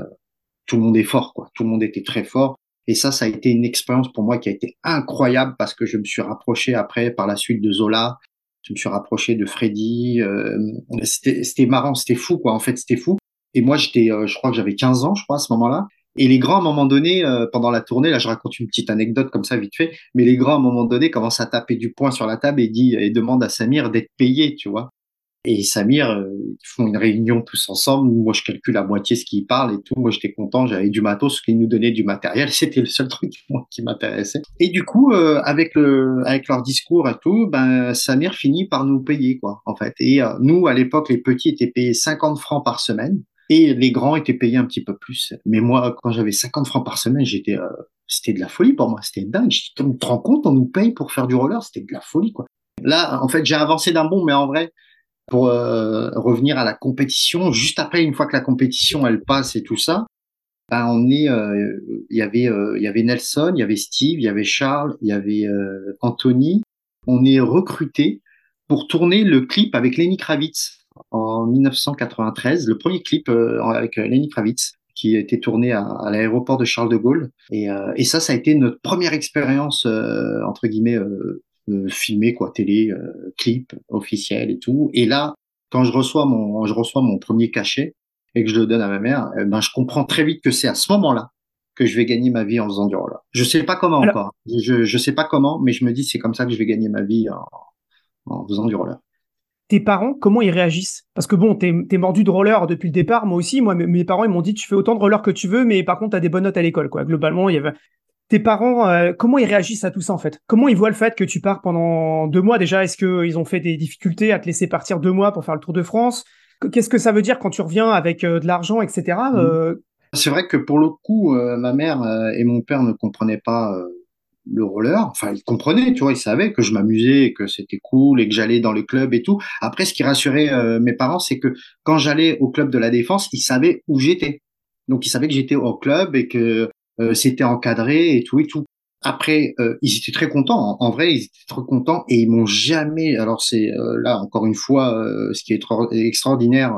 tout le monde est fort, quoi. Tout le monde était très fort. Et ça, ça a été une expérience pour moi qui a été incroyable parce que je me suis rapproché après par la suite de Zola, je me suis rapproché de Freddy. Euh, c'était marrant, c'était fou quoi. En fait, c'était fou. Et moi, j'étais, euh, je crois que j'avais 15 ans, je crois, à ce moment-là. Et les grands, à un moment donné, euh, pendant la tournée, là, je raconte une petite anecdote comme ça, vite fait. Mais les grands, à un moment donné, commencent à taper du poing sur la table et dit et demandent à Samir d'être payé, tu vois. Et Samir, euh, ils font une réunion tous ensemble. Moi, je calcule à moitié ce qu'ils parlent et tout. Moi, j'étais content. J'avais du matos, qu'ils nous donnaient du matériel. *laughs* C'était le seul truc qui m'intéressait. Et du coup, euh, avec le, avec leur discours et tout, ben, Samir finit par nous payer, quoi, en fait. Et euh, nous, à l'époque, les petits étaient payés 50 francs par semaine et les grands étaient payés un petit peu plus. Mais moi, quand j'avais 50 francs par semaine, j'étais, c'était de la folie pour moi. C'était dingue. Je te rends compte, on nous paye pour faire du roller? C'était de la folie, quoi. Là, en fait, j'ai avancé d'un bon, mais en vrai, pour euh, revenir à la compétition, juste après, une fois que la compétition elle passe et tout ça, ben on est, euh, il y avait, euh, il y avait Nelson, il y avait Steve, il y avait Charles, il y avait Anthony. On est recruté pour tourner le clip avec Lenny Kravitz en 1993, le premier clip avec Lenny Kravitz qui a été tourné à, l'aéroport de Charles de Gaulle. Et, et, ça, ça a été notre première expérience entre guillemets filmé quoi, télé, euh, clip officiel et tout. Et là, quand je reçois mon, je reçois mon premier cachet et que je le donne à ma mère, eh ben je comprends très vite que c'est à ce moment-là que je vais gagner ma vie en faisant du roller. Je sais pas comment encore. Je, je sais pas comment, mais je me dis c'est comme ça que je vais gagner ma vie en, en faisant du roller tes parents, comment ils réagissent? Parce que bon, t'es es mordu de roller depuis le départ, moi aussi. Moi, mes parents, ils m'ont dit, tu fais autant de roller que tu veux, mais par contre, t'as des bonnes notes à l'école, quoi. Globalement, il y avait, tes parents, euh, comment ils réagissent à tout ça en fait? Comment ils voient le fait que tu pars pendant deux mois déjà? Est-ce qu'ils ont fait des difficultés à te laisser partir deux mois pour faire le Tour de France? Qu'est-ce que ça veut dire quand tu reviens avec euh, de l'argent, etc. Mmh. Euh? C'est vrai que pour le coup, ma mère et mon père ne comprenaient pas le roller. Enfin, ils comprenaient, tu vois, ils savaient que je m'amusais, que c'était cool et que j'allais dans les clubs et tout. Après, ce qui rassurait mes parents, c'est que quand j'allais au club de la Défense, ils savaient où j'étais. Donc, ils savaient que j'étais au club et que euh, c'était encadré et tout et tout. Après, euh, ils étaient très contents. En, vrai, ils étaient très contents et ils m'ont jamais. Alors c'est euh, là encore une fois, ce qui est extraordinaire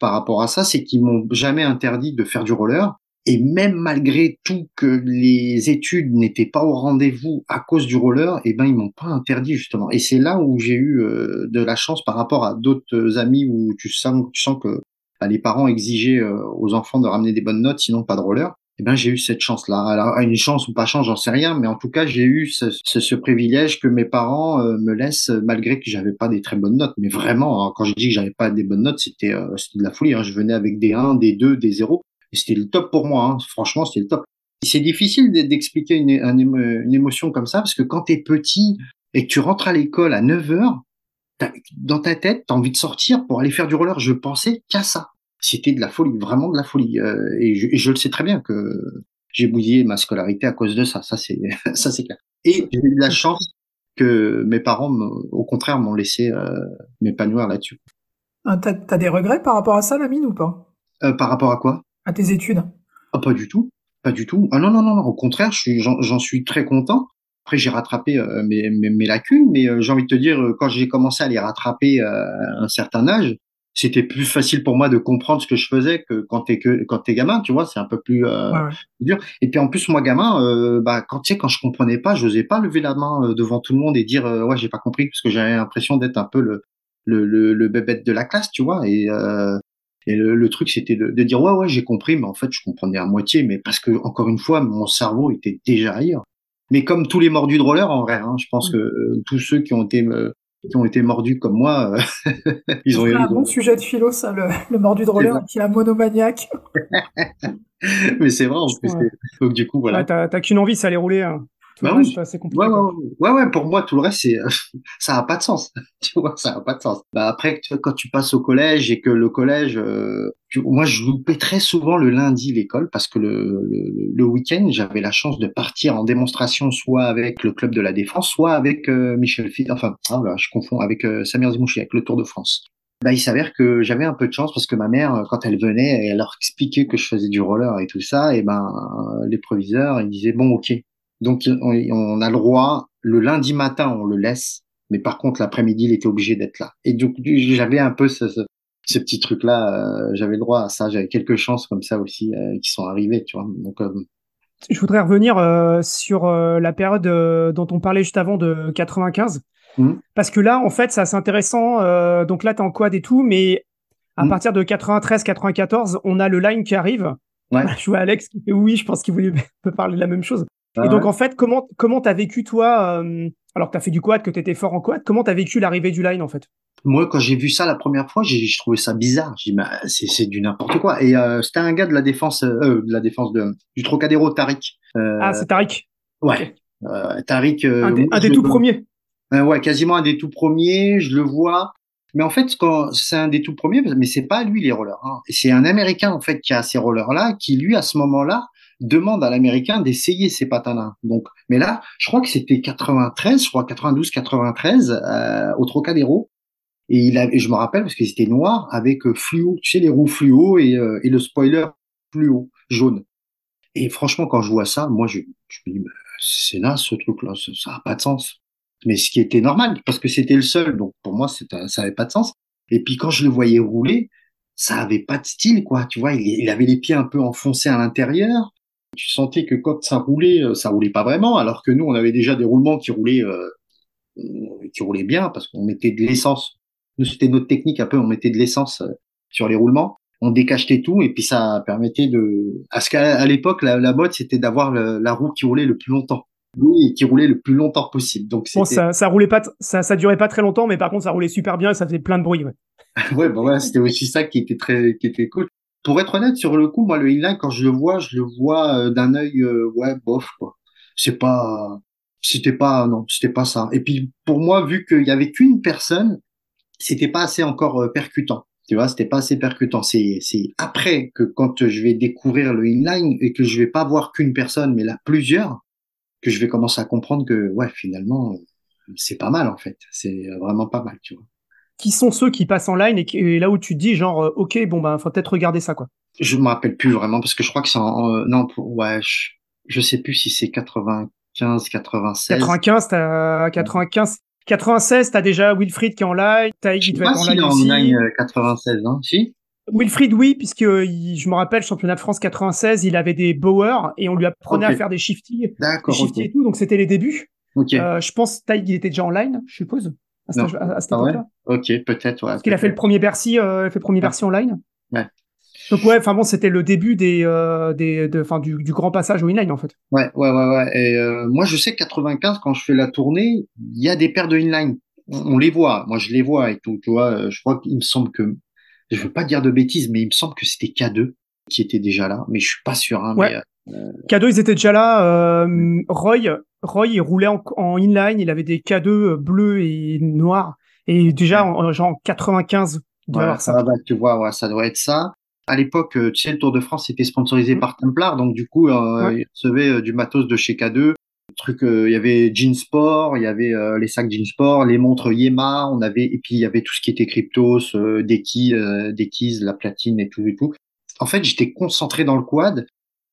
par rapport à ça, c'est qu'ils m'ont jamais interdit de faire du roller. Et même malgré tout que les études n'étaient pas au rendez-vous à cause du roller, eh ben ils m'ont pas interdit justement. Et c'est là où j'ai eu de la chance par rapport à d'autres amis où tu sens, tu sens que bah, les parents exigeaient aux enfants de ramener des bonnes notes, sinon pas de roller eh ben j'ai eu cette chance-là. Alors une chance ou pas chance, j'en sais rien, mais en tout cas j'ai eu ce, ce, ce, privilège que mes parents euh, me laissent malgré que j'avais pas des très bonnes notes. Mais vraiment, hein, quand je dis que j'avais pas des bonnes notes, c'était euh, de la folie. Hein. Je venais avec des 1, des 2, des 0, et c'était le top pour moi. Hein. Franchement, c'était le top. C'est difficile d'expliquer une, une, émotion comme ça parce que quand t'es petit et que tu rentres à l'école à 9 heures, dans ta tête, tu as envie de sortir pour aller faire du roller. Je pensais qu'à ça. C'était de la folie, vraiment de la folie. Euh, et, je, je, le sais très bien que j'ai bousillé ma scolarité à cause de ça. Ça, c'est, *laughs* ça, c'est clair. Et j'ai eu de la chance que mes parents, au contraire, m'ont laissé euh, m'épanouir là-dessus. Ah, t'as, as des regrets par rapport à ça, Lamine, ou pas? Euh, Par rapport à quoi? À tes études ah, Pas du tout. Pas du tout. Ah non, non, non, non. Au contraire, j'en suis très content. Après, j'ai rattrapé euh, mes, mes, mes, lacunes, mais j'ai envie de te dire, quand j'ai commencé à les rattraper à un certain âge, c'était plus facile pour moi de comprendre ce que je faisais que quand t'es que quand t'es gamin, tu vois, c'est un peu plus dur. Et puis en plus, moi gamin, bah quand tu sais, quand je comprenais pas, j'osais pas lever la main devant tout le monde et dire ouais j'ai pas compris parce que j'avais l'impression d'être un peu le le, le, le bébête de la classe, tu vois. Et et le, le truc, c'était de, de, dire ouais ouais j'ai compris, mais en fait je comprenais à moitié, mais parce que encore une fois mon cerveau était déjà ailleurs. Mais comme tous les mordus de roller, en vrai, hein, je pense mm. que euh, tous ceux qui ont été euh, qui ont été mordus comme moi, euh, *laughs* ils ont eu un bon sujet de philo, ça, le, le mordu de roller, qui est un monomaniaque. *laughs* Mais c'est vrai, en plus. Donc, du coup, voilà. t'as qu'une envie, ça allait rouler. Hein. Bah oui. Ouais, ouais, ouais, pour moi, tout le reste, c'est, *laughs* ça a pas de sens. *laughs* tu vois, ça a pas de sens. Bah, après, quand tu passes au collège et que le collège, euh, moi, je loupais très souvent le lundi l'école parce que le, le, week-end, j'avais la chance de partir en démonstration soit avec le club de la défense, soit avec euh, Michel Fit, enfin, oh je confonds, avec euh, Samir Zimouchi, avec le Tour de France. Bah, il s'avère que j'avais un peu de chance parce que ma mère, quand elle venait, elle leur expliquait que je faisais du roller et tout ça, et ben, les proviseurs, ils disaient, bon, ok, donc, on, a le droit, le lundi matin, on le laisse, mais par contre, l'après-midi, il était obligé d'être là. Et donc, j'avais un peu ce, ce, petit truc-là, euh, j'avais le droit à ça, j'avais quelques chances comme ça aussi euh, qui sont arrivées, tu vois. Donc, euh, je voudrais revenir sur la période dont on parlait juste avant de 95. Mmh. Parce que là, en fait, c'est assez intéressant. donc là, tu es en quad et tout, mais à mmh. partir de 93-94, on a le line qui arrive. Ouais. *laughs* Je vois Alex qui fait oui, je pense qu'il voulait *laughs* parler de la même chose. Ah et donc, en fait, comment comment t'as vécu, toi, euh, alors que t'as fait du quad, que t'étais fort en quad, comment t'as vécu l'arrivée du line, en fait? Moi, quand j'ai vu ça la première fois, j'ai trouvé ça bizarre. J'ai dit, c'est c'est du n'importe quoi. Et euh, c'était un gars de la défense, euh, de la défense de, du Trocadéro, Tariq. Ah, c'est Tariq. Ouais. Euh, Tariq. un des, un des tout premiers. ouais, quasiment un des tout premiers. Je le vois. Mais en fait, quand c'est un des tout premiers, mais c'est pas lui les rollers. Hein. C'est un Américain en fait qui a ces rollers là, qui lui à ce moment-là demande à l'américain d'essayer ces patins-là. Donc, mais là, je crois que c'était 93, je crois 92, 93 euh, au Trocadéro. Et il avait, je me rappelle parce qu'ils étaient noirs avec euh, fluo, tu sais les roues fluo et, euh, et le spoiler fluo jaune. Et franchement, quand je vois ça, moi, je, me dis, c'est là ce truc-là, ça, ça a pas de sens. Mais ce qui était normal parce que c'était le seul, donc pour moi, ça avait pas de sens. Et puis quand je le voyais rouler, ça avait pas de style, quoi. Tu vois, il avait les pieds un peu enfoncés à l'intérieur tu sentais que quand ça roulait, euh, ça roulait pas vraiment, alors que nous, on avait déjà des roulements qui roulaient, euh, qui roulaient bien parce qu'on mettait de l'essence. Nous, c'était notre technique un peu, on mettait de l'essence euh, sur les roulements, on décachetait tout et puis ça permettait de. À ce qu'à l'époque, la, la mode, c'était d'avoir la roue qui roulait le plus longtemps. Oui, qui roulait le plus longtemps possible. Donc bon, ça, ça roulait pas, ça, ça durait pas très longtemps, mais par contre, ça roulait super bien et ça faisait plein de bruit. Ouais, *laughs* ouais, bon, ouais, c'était aussi ça qui était très, qui était cool pour être honnête, sur le coup, moi, le inline, quand je le vois, je le vois euh, d'un œil, euh, ouais, bof, quoi. C'est pas, c'était pas, non, c'était pas ça. Et puis, pour moi, vu qu'il y avait qu'une personne, c'était pas assez encore euh, percutant. Tu vois, c'était pas assez percutant. C'est, c'est après que quand je vais découvrir le inline et que je vais pas voir qu'une personne, mais là, plusieurs, que je vais commencer à comprendre que, ouais, finalement, c'est pas mal, en fait. C'est vraiment pas mal, tu vois qui sont ceux qui passent en line et, là où tu te dis genre euh, ok bon ben faut peut-être regarder ça quoi. Je me rappelle plus vraiment parce que je crois que c'est en, euh, non ouais je, je, sais plus si c'est 95 96. 95 t'as 95 96 t'as déjà Wilfried qui est en line, t'as qui devait être en line aussi. En line 96 hein si? Wilfried, oui, puisque je me rappelle, championnat de France 96, il avait des bowers et on lui apprenait à faire des shifty, D'accord, shifty et tout, donc c'était les débuts. Okay. Euh, je pense Taïg il était déjà en line, je suppose à, cette, à, cette ah. Ok, peut-être. Ouais, Parce qu'il a fait le premier Bercy, euh, fait le premier. Bercy online. Ouais. Donc ouais, enfin bon, c'était le début des, euh, des, de, du, du grand passage au inline en fait. Ouais, ouais, ouais, ouais. Et euh, moi, je sais que 95, quand je fais la tournée, il y a des paires de inline. On, on les voit. Moi, je les vois et tout. Tu vois, je crois qu'il me semble que, je veux pas dire de bêtises, mais il me semble que c'était K2 qui était déjà là, mais je suis pas sûr. Hein, ouais. mais, euh, K2, ils étaient déjà là. Euh, Roy, Roy, il roulait en, en inline. Il avait des K2 bleus et noirs. Et déjà, en, genre 95, ça. Bah, tu vois, ouais, ça doit être ça. À l'époque, tu sais, le Tour de France était sponsorisé mmh. par Templar, donc du coup, euh, il recevait du matos de chez K2 truc il y avait Jean Sport il y avait les sacs Jean Sport les montres Yema on avait et puis il y avait tout ce qui était cryptos euh, des keys, la platine et tout et tout en fait j'étais concentré dans le quad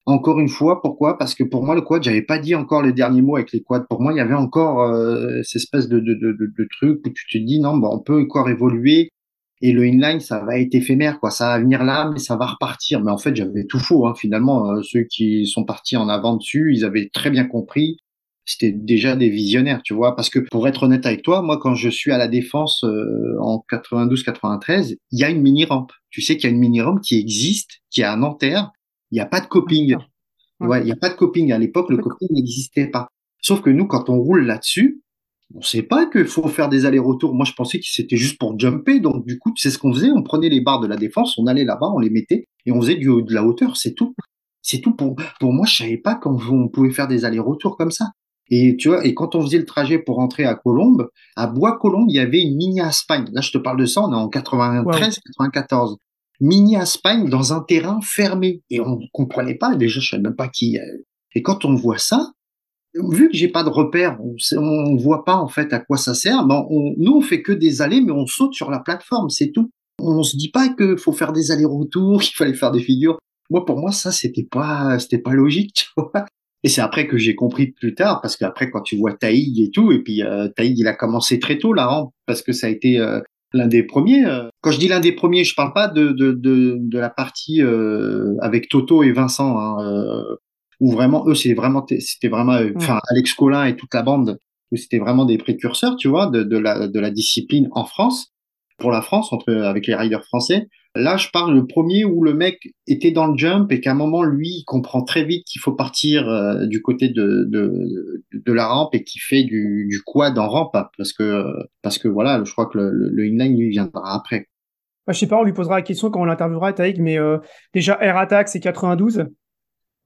encore une fois, pourquoi? Parce que pour moi, le quad, j'avais pas dit encore les derniers mots avec les quads. Pour moi, il y avait encore euh, cette espèce de, truc où tu te dis non, bon, on peut encore évoluer. Et le inline, ça va être éphémère, quoi. Ça va venir là, mais ça va repartir. Mais en fait, j'avais tout faux. Hein. Finalement, euh, ceux qui sont partis en avant dessus, ils avaient très bien compris. C'était déjà des visionnaires, tu vois. Parce que pour être honnête avec toi, moi, quand je suis à la défense euh, en 92-93, il y a une mini rampe. Tu sais qu'il y a une mini rampe qui existe, qui est à Nanterre, il n'y a pas de coping. Ouais, il n'y a pas de coping. À l'époque, le coping n'existait pas. Sauf que nous, quand on roule là-dessus, on sait pas qu'il faut faire des allers-retours. Moi, je pensais que c'était juste pour jumper. Donc, du coup, c'est ce qu'on faisait. On prenait les barres de la défense, on allait là-bas, on les mettait et on faisait du de la hauteur. C'est tout. C'est tout pour, pour moi. Je savais pas qu'on pouvait faire des allers-retours comme ça. Et tu vois, et quand on faisait le trajet pour rentrer à Colombes, à Bois-Colombes, il y avait une mini Aspine. Là, je te parle de ça, on est en 93, 94 mini Espagne dans un terrain fermé. Et on ne comprenait pas, déjà, je savais même pas qui. Euh. Et quand on voit ça, vu que j'ai pas de repère, on ne voit pas en fait à quoi ça sert. Ben on, nous, on fait que des allées, mais on saute sur la plateforme, c'est tout. On se dit pas qu'il faut faire des allers-retours, *laughs* qu'il fallait faire des figures. Moi, pour moi, ça, c'était pas, c'était pas logique, tu vois. Et c'est après que j'ai compris plus tard, parce qu'après, quand tu vois Taïg et tout, et puis euh, Taïg, il a commencé très tôt là, parce que ça a été euh, l'un des premiers. Euh. Quand je dis l'un des premiers, je parle pas de, de, de, de la partie euh, avec Toto et Vincent, hein, euh, où vraiment eux, c'est vraiment, c'était vraiment, enfin Alex Collin et toute la bande, où c'était vraiment des précurseurs, tu vois, de, de, la, de la discipline en France pour la France entre avec les riders français. Là, je parle le premier où le mec était dans le jump et qu'à un moment, lui, il comprend très vite qu'il faut partir euh, du côté de, de, de, la rampe et qu'il fait du, du quad en rampe parce que, parce que voilà, je crois que le, le, inline, lui, viendra après. Bah, je sais pas, on lui posera la question quand on l'interviewera, Taïk, mais euh, déjà, Air Attack, c'est 92.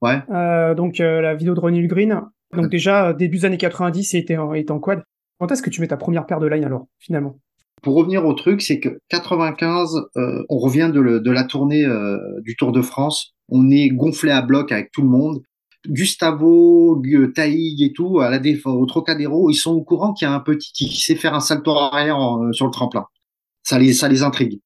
Ouais. Euh, donc, la vidéo de Ronnie Green. Donc, déjà, début des années 90, il était en, était en quad. Quand est-ce que tu mets ta première paire de line alors, finalement? Pour revenir au truc, c'est que 95, euh, on revient de, la tournée euh, du Tour de France. On est gonflé à bloc avec tout le monde. Gustavo, Taïg et tout, à la défense, au Trocadéro, ils sont au courant qu'il y a un petit qui sait faire un salto arrière euh, sur le tremplin. Ça les, ça les intrigue.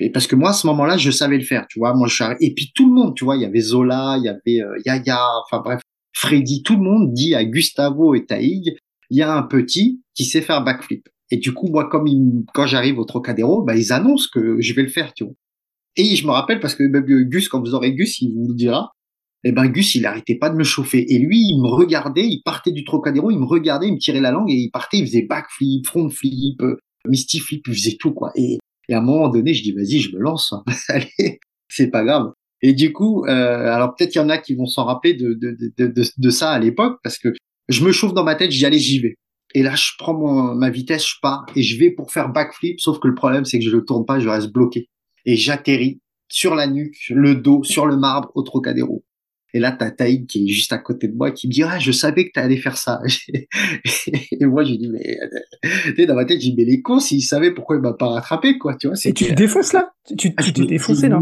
Et parce que moi, à ce moment-là, je savais le faire, tu vois. Moi, je Et puis tout le monde, tu vois, il y avait Zola, il y avait Yaya, enfin bref, Freddy, tout le monde dit à Gustavo et Taïg, il y a un petit qui sait faire backflip. Et du coup, moi, comme quand j'arrive au Trocadéro, bah, ils annoncent que je vais le faire, tu vois. Et je me rappelle parce que même Gus, quand vous aurez Gus, il vous le dira. Eh ben Gus, il arrêtait pas de me chauffer. Et lui, il me regardait, il partait du Trocadéro, il me regardait, il me tirait la langue et il partait, il faisait backflip, front flip, euh, flip, il faisait tout quoi. Et, à un moment donné, je dis vas-y, je me lance. Hein. *laughs* Allez, c'est pas grave. Et du coup, euh, alors peut-être il y en a qui vont s'en rappeler de, de, de, de, de ça à l'époque parce que je me chauffe dans ma tête, j'y allais, j'y vais. Et là, je prends mon, ma vitesse, je pars et je vais pour faire backflip. Sauf que le problème, c'est que je ne tourne pas, je reste bloqué. Et j'atterris sur la nuque, le dos, sur le marbre au Trocadéro. Et là, t'as Taïd qui est juste à côté de moi qui me dit ah je savais que t'allais faire ça. *laughs* et moi j'ai dit mais tu dans ma tête j'ai dit mais les cons s'ils savaient pourquoi il m'a pas rattrapé quoi tu vois. Et tu te défonces là? Tu tu t'es défoncé là?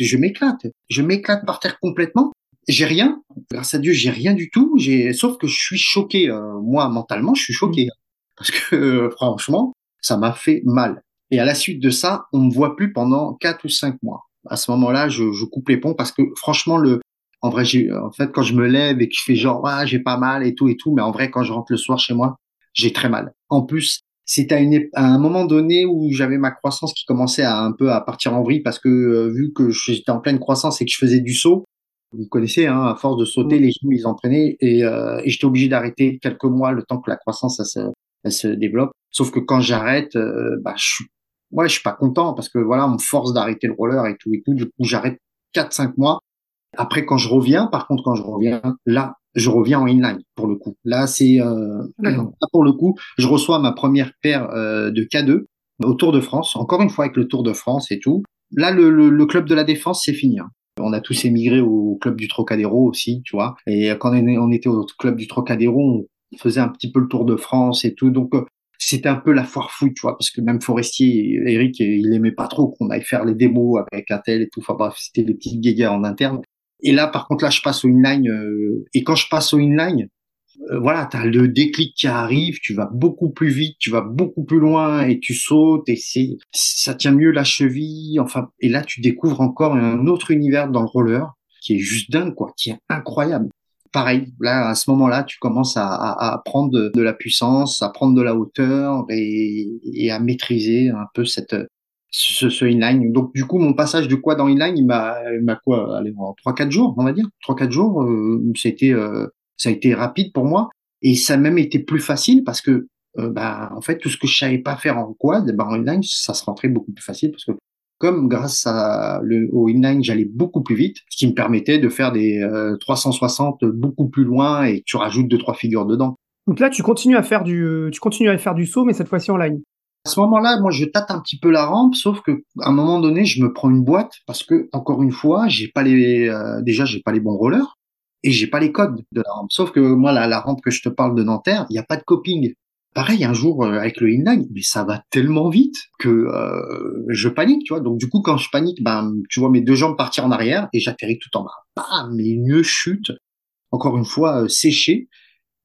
Je m'éclate, je m'éclate par terre complètement j'ai rien. Grâce à Dieu, j'ai rien du tout. J'ai, sauf que je suis choqué. Euh, moi, mentalement, je suis choqué parce que euh, franchement, ça m'a fait mal. Et à la suite de ça, on me voit plus pendant quatre ou cinq mois. À ce moment-là, je, je coupe les ponts parce que franchement, le, en vrai, j'ai, en fait, quand je me lève et que je fais genre, ah, j'ai pas mal et tout et tout, mais en vrai, quand je rentre le soir chez moi, j'ai très mal. En plus, c'est à, une, à un moment donné où j'avais ma croissance qui commençait à un peu à partir en vrille parce que euh, vu que j'étais en pleine croissance et que je faisais du saut, vous connaissez, hein, à force de sauter, mm. les genoux, ils entraînaient et, euh, et j'étais obligé d'arrêter quelques mois le temps que la croissance ça se, se développe. Sauf que quand j'arrête, euh, bah, je suis, ouais, je suis pas content parce que voilà, on me force d'arrêter le roller et tout et tout. Du coup, j'arrête 4-5 mois. Après, quand je reviens, par contre, quand je reviens, là, je reviens en inline pour le coup. Là, c'est euh, là pour le coup, je reçois ma première paire de K2 au Tour de France. Encore une fois avec le Tour de France et tout. Là, le, le, le club de la défense, c'est fini. Hein. On a tous émigré au club du Trocadéro aussi, tu vois. Et quand on était au club du Trocadéro, on faisait un petit peu le tour de France et tout. Donc, euh, c'était un peu la foire fouille, tu vois, parce que même Forestier, Eric, il aimait pas trop qu'on aille faire les démos avec un tel et tout. Enfin bref, c'était des petites guéguerres en interne. Et là, par contre, là, je passe au inline. Euh, et quand je passe au inline, euh, voilà, tu as le déclic qui arrive, tu vas beaucoup plus vite, tu vas beaucoup plus loin et tu sautes et c'est ça tient mieux la cheville. Enfin, et là, tu découvres encore un autre univers dans le roller qui est juste dingue, quoi, qui est incroyable. Pareil, là, à ce moment-là, tu commences à, à, prendre de, la puissance, à prendre de la hauteur et, et à maîtriser un peu cette ce, ce, inline. Donc du coup, mon passage de quoi dans inline, il m'a, m'a quoi, allez, en trois quatre jours, on va dire, trois quatre jours, euh, c'était, euh, ça a été rapide pour moi et ça a même été plus facile parce que, euh, bah, en fait, tout ce que je savais pas faire en quad, bah, en inline, ça se rentrait beaucoup plus facile parce que comme grâce à le, au inline, j'allais beaucoup plus vite, ce qui me permettait de faire des 360 beaucoup plus loin et tu rajoutes deux trois figures dedans. Donc là, tu continues à faire du, tu continues à faire du saut, mais cette fois-ci en ligne. À ce moment-là, moi, je tâte un petit peu la rampe, sauf que à un moment donné, je me prends une boîte parce que, encore une fois, j'ai pas les, euh, déjà, j'ai pas les bons rollers et j'ai pas les codes de la rampe. Sauf que moi, la, la rampe que je te parle de Nanterre, il n'y a pas de coping. Pareil, un jour euh, avec le inline, mais ça va tellement vite que euh, je panique, tu vois. Donc du coup, quand je panique, ben, tu vois mes deux jambes partir en arrière et j'atterris tout en bas. Bam, une chute, encore une fois, euh, séchée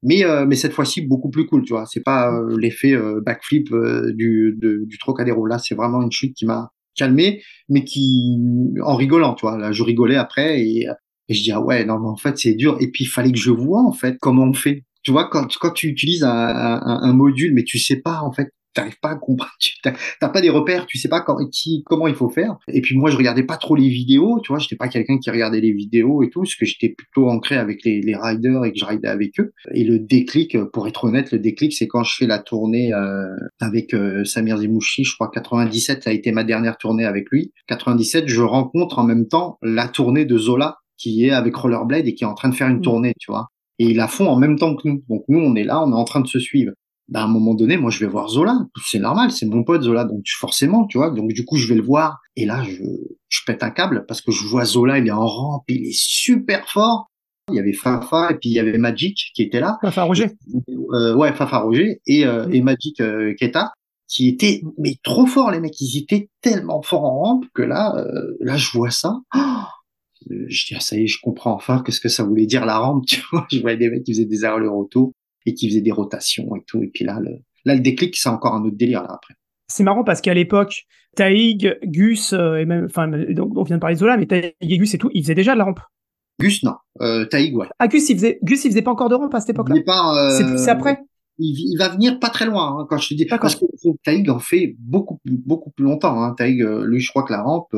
mais euh, mais cette fois-ci beaucoup plus cool tu vois c'est pas euh, l'effet backflip du du Trocadéro là c'est vraiment une chute qui m'a calmé mais qui en rigolant tu vois là je rigolais après et, et je dis ah ouais non mais en fait c'est dur et puis il fallait que je vois en fait comment on fait tu vois quand quand tu utilises un, un, un module mais tu sais pas en fait t'arrives pas à comprendre, tu t'as pas des repères, tu sais pas quand, qui, comment il faut faire. Et puis moi, je regardais pas trop les vidéos, tu vois, j'étais pas quelqu'un qui regardait les vidéos et tout, parce que j'étais plutôt ancré avec les, les riders et que je ridais avec eux. Et le déclic, pour être honnête, le déclic, c'est quand je fais la tournée euh, avec euh, Samir Zimouchi, je crois 97, ça a été ma dernière tournée avec lui. 97, je rencontre en même temps la tournée de Zola qui est avec Rollerblade et qui est en train de faire une mmh. tournée, tu vois. Et ils la font en même temps que nous. Donc nous, on est là, on est en train de se suivre. Bah, à un moment donné, moi, je vais voir Zola. C'est normal, c'est mon pote Zola, donc forcément, tu vois. Donc du coup, je vais le voir, et là, je, je pète un câble parce que je vois Zola, il est en rampe, il est super fort. Il y avait Fafa et puis il y avait Magic qui était là. Fafa Roger. Euh, ouais, Fafa Roger et, euh, et Magic euh, Keta qui étaient mais trop forts les mecs. Ils étaient tellement forts en rampe que là, là, je vois ça. Je dis ah, ça y est, je comprends enfin qu'est-ce que ça voulait dire la rampe. *laughs* Tu vois, je voyais des mecs qui faisaient des autour et qui faisait des rotations et tout. Et puis là, le, là, le déclic, c'est encore un autre délire là après. C'est marrant parce qu'à l'époque, Taïg, Gus, euh, et même, enfin, donc, on vient de parler de Zola, mais Taïg et Gus et tout, ils faisaient déjà de la rampe. Gus, non. Euh, Taïg, ouais. Ah, Gus, il faisait, Gus, il faisait pas encore de rampe à cette époque-là. Euh, c'est après. Il, il, va venir pas très loin hein, quand je te dis. Parce que Taïg en fait beaucoup, beaucoup plus longtemps. Hein. Taïg, euh, lui, je crois que la rampe.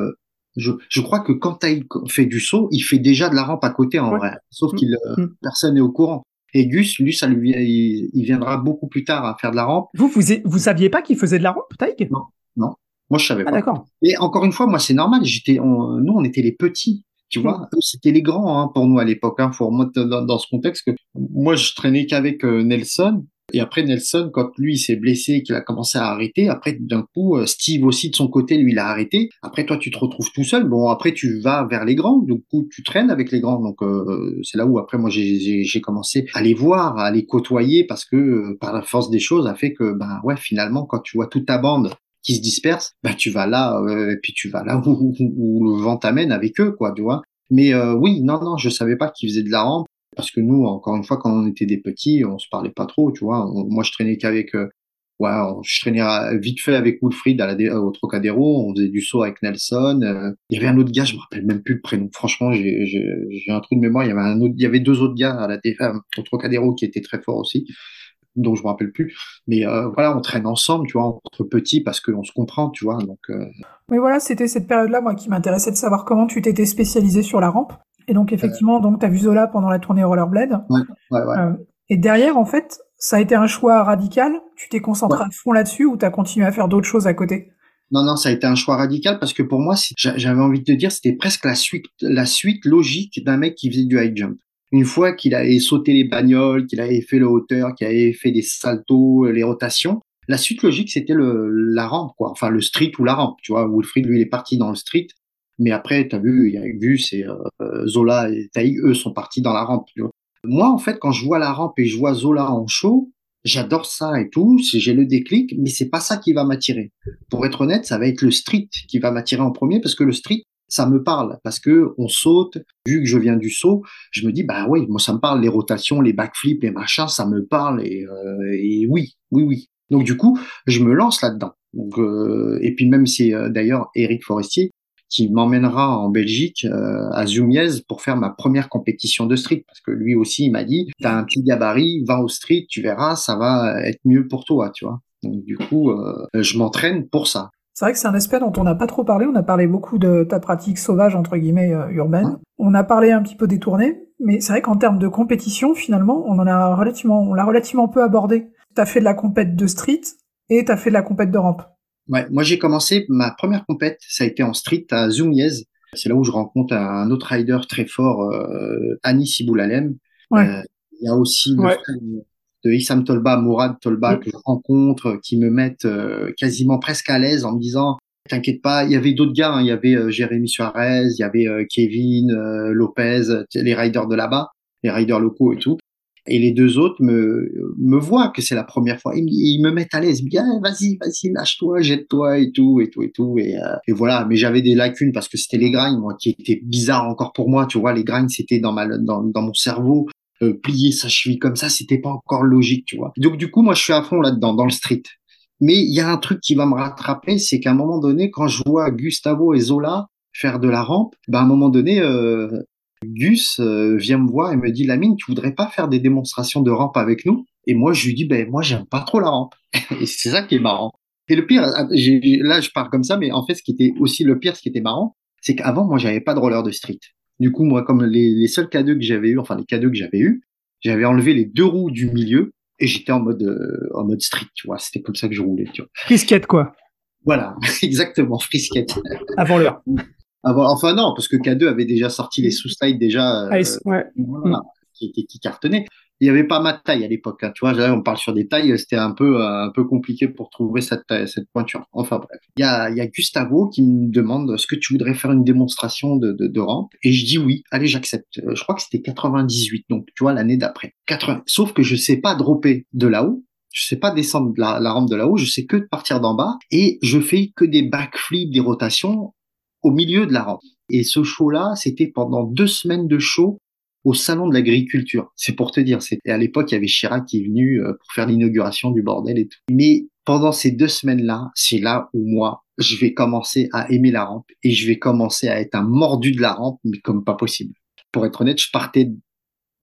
Euh, je, je crois que quand Taïg fait du saut, il fait déjà de la rampe à côté en vrai. Sauf mmh. qu'il mmh. personne n'est au courant. Et Gus, lui, ça lui, il, viendra beaucoup plus tard à faire de la rampe. Vous, vous, vous saviez pas qu'il faisait de la rampe, Taïg Non, non. Moi, je savais ah, pas. D'accord. Et encore une fois, moi, c'est normal. J'étais, nous, on était les petits. Tu vois, hmm. c'était les grands hein, pour nous à l'époque. Hein, faut remonter dans, dans, ce contexte que moi, je traînais qu'avec euh, Nelson et après Nelson, quand lui s'est blessé qu'il a commencé à arrêter, après d'un coup euh, Steve aussi de son côté, lui il a arrêté. Après toi tu te retrouves tout seul. Bon après tu vas vers les grands, du coup tu traînes avec les grands. Donc euh, c'est là où après moi j'ai commencé à les voir, à les côtoyer parce que euh, par la force des choses a fait que ben ouais finalement quand tu vois toute ta bande qui se disperse, ben tu vas là et puis tu vas là *laughs* où, où le vent t'amène avec eux quoi, tu vois. Mais oui, non, non, je savais pas qu'ils faisaient de la rampe. Parce que nous, encore une fois, quand on était des petits, on se parlait pas trop, tu vois. moi, je traînais qu'avec, euh, ouais, je traînais vite fait avec Wilfried à la, au Trocadéro. On faisait du saut avec Nelson. Euh, il y avait un autre gars, je me rappelle même plus le prénom. Franchement, j'ai un trou de mémoire. Il y avait deux autres gars à la euh, au Trocadéro qui étaient très forts aussi donc je me rappelle plus. Mais euh, voilà, on traîne ensemble, tu vois, entre petits parce qu'on se comprend, tu vois. Donc. Euh... Voilà, c'était cette période-là, moi, qui m'intéressait de savoir comment tu t'étais spécialisé sur la rampe. Et donc effectivement, donc t'as vu Zola pendant la tournée Rollerblade. Ouais, ouais, ouais. Euh, et derrière, en fait, ça a été un choix radical. Tu t'es concentré à fond là-dessus ou t'as continué à faire d'autres choses à côté? Non, non, ça a été un choix radical parce que pour moi, j'avais envie de te dire, c'était presque la suite, la suite logique d'un mec qui faisait du high jump. Une fois qu'il avait sauté les bagnoles, qu'il avait fait le hauteur, qu'il avait fait des saltos, les rotations, la suite logique, c'était le, la rampe, quoi. Enfin, le street ou la rampe, tu vois. Wilfried, lui, il est parti dans le street. Mais après, tu as vu, il y a Gus et euh, Zola et Taï, eux sont partis dans la rampe. Moi, en fait, quand je vois la rampe et je vois Zola en show, j'adore ça et tout, j'ai le déclic, mais c'est pas ça qui va m'attirer. Pour être honnête, ça va être le street qui va m'attirer en premier parce que le street, ça me parle parce que on saute. Vu que je viens du saut, je me dis bah oui, moi ça me parle les rotations, les backflips, les machins, ça me parle et, euh, et oui, oui, oui. Donc du coup, je me lance là-dedans. Donc euh, et puis même si euh, d'ailleurs Eric Forestier qui m'emmènera en Belgique euh, à Zoumiez pour faire ma première compétition de street parce que lui aussi il m'a dit t'as un petit gabarit va au street tu verras ça va être mieux pour toi tu vois donc du coup euh, je m'entraîne pour ça c'est vrai que c'est un aspect dont on n'a pas trop parlé. On a parlé beaucoup de ta pratique sauvage, entre guillemets, euh, urbaine. On a parlé un petit peu des tournées. Mais c'est vrai qu'en termes de compétition, finalement, on en a relativement, on l'a relativement peu abordé. T'as fait de la compète de street et t'as fait de la compète de rampe. Ouais, moi j'ai commencé ma première compète, ça a été en street à Zoumiez. C'est là où je rencontre un autre rider très fort, euh, Annie Siboulalem. Ouais. Euh, il y a aussi frère de Issam Tolba, Mourad Tolba, que je rencontre, qui me mettent euh, quasiment presque à l'aise en me disant T'inquiète pas, il y avait d'autres gars, hein. il y avait Jérémy Suarez, il y avait Kevin, Lopez, les riders de là-bas, les riders locaux et tout. Et les deux autres me, me voient que c'est la première fois. Ils, ils, me mettent à l'aise. Disent, ah, vas-y, vas-y, lâche-toi, jette-toi et tout, et tout, et tout. Et, et voilà. Mais j'avais des lacunes parce que c'était les grinds, moi, qui étaient bizarres encore pour moi. Tu vois, les grinds, c'était dans ma, dans, dans mon cerveau. Euh, plier sa cheville comme ça, c'était pas encore logique, tu vois. Donc du coup, moi, je suis à fond là-dedans, dans le street. Mais il y a un truc qui va me rattraper, c'est qu'à un moment donné, quand je vois Gustavo et Zola faire de la rampe, ben à un moment donné, euh, Gus euh, vient me voir et me dit Lamine, tu voudrais pas faire des démonstrations de rampe avec nous? Et moi, je lui dis ben moi, j'aime pas trop la rampe. *laughs* et c'est ça qui est marrant. Et le pire, là, je pars comme ça, mais en fait, ce qui était aussi le pire, ce qui était marrant, c'est qu'avant, moi, j'avais pas de roller de street. Du coup, moi, comme les, les seuls cadeaux que j'avais eu, enfin les cadeaux que j'avais eu, j'avais enlevé les deux roues du milieu et j'étais en mode euh, en mode street, tu vois. C'était comme ça que je roulais, tu vois. Frisquette, quoi. Voilà, *laughs* exactement, frisquette. Avant l'heure. Avant, enfin non, parce que K2 avait déjà sorti les sous-slides déjà, euh, ouais. voilà, qui, qui, qui cartonnaient il n'y avait pas ma taille à l'époque. Hein, tu vois, là, on parle sur des tailles, c'était un peu un peu compliqué pour trouver cette cette pointure. Enfin bref, il y a, y a Gustavo qui me demande est-ce que tu voudrais faire une démonstration de, de, de rampe? Et je dis oui. Allez, j'accepte. Euh, je crois que c'était 98, donc tu vois l'année d'après. 80. Sauf que je sais pas dropper de là-haut. Je sais pas descendre la, la rampe de là-haut, je sais que de partir d'en bas et je fais que des backflips, des rotations au milieu de la rampe. Et ce show-là, c'était pendant deux semaines de show au salon de l'agriculture. C'est pour te dire, c'était à l'époque, il y avait Chirac qui est venu euh, pour faire l'inauguration du bordel et tout. Mais pendant ces deux semaines-là, c'est là où moi, je vais commencer à aimer la rampe et je vais commencer à être un mordu de la rampe, mais comme pas possible. Pour être honnête, je partais,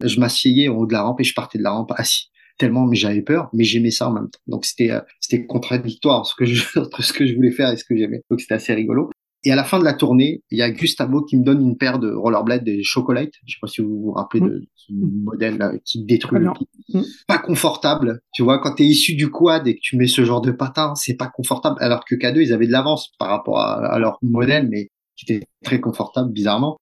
je m'asseyais au haut de la rampe et je partais de la rampe assis. Tellement, mais j'avais peur, mais j'aimais ça en même temps. Donc c'était, euh, c'était contradictoire ce que je, *laughs* entre ce que je voulais faire et ce que j'aimais. Donc c'était assez rigolo. Et à la fin de la tournée, il y a Gustavo qui me donne une paire de rollerblades des Chocolate. Je sais pas si vous vous rappelez de ce modèle qui détruit le. Mm. Pas confortable. Tu vois, quand tu es issu du quad et que tu mets ce genre de patin, c'est pas confortable. Alors que K2, ils avaient de l'avance par rapport à, leur modèle, mais qui était très confortable, bizarrement.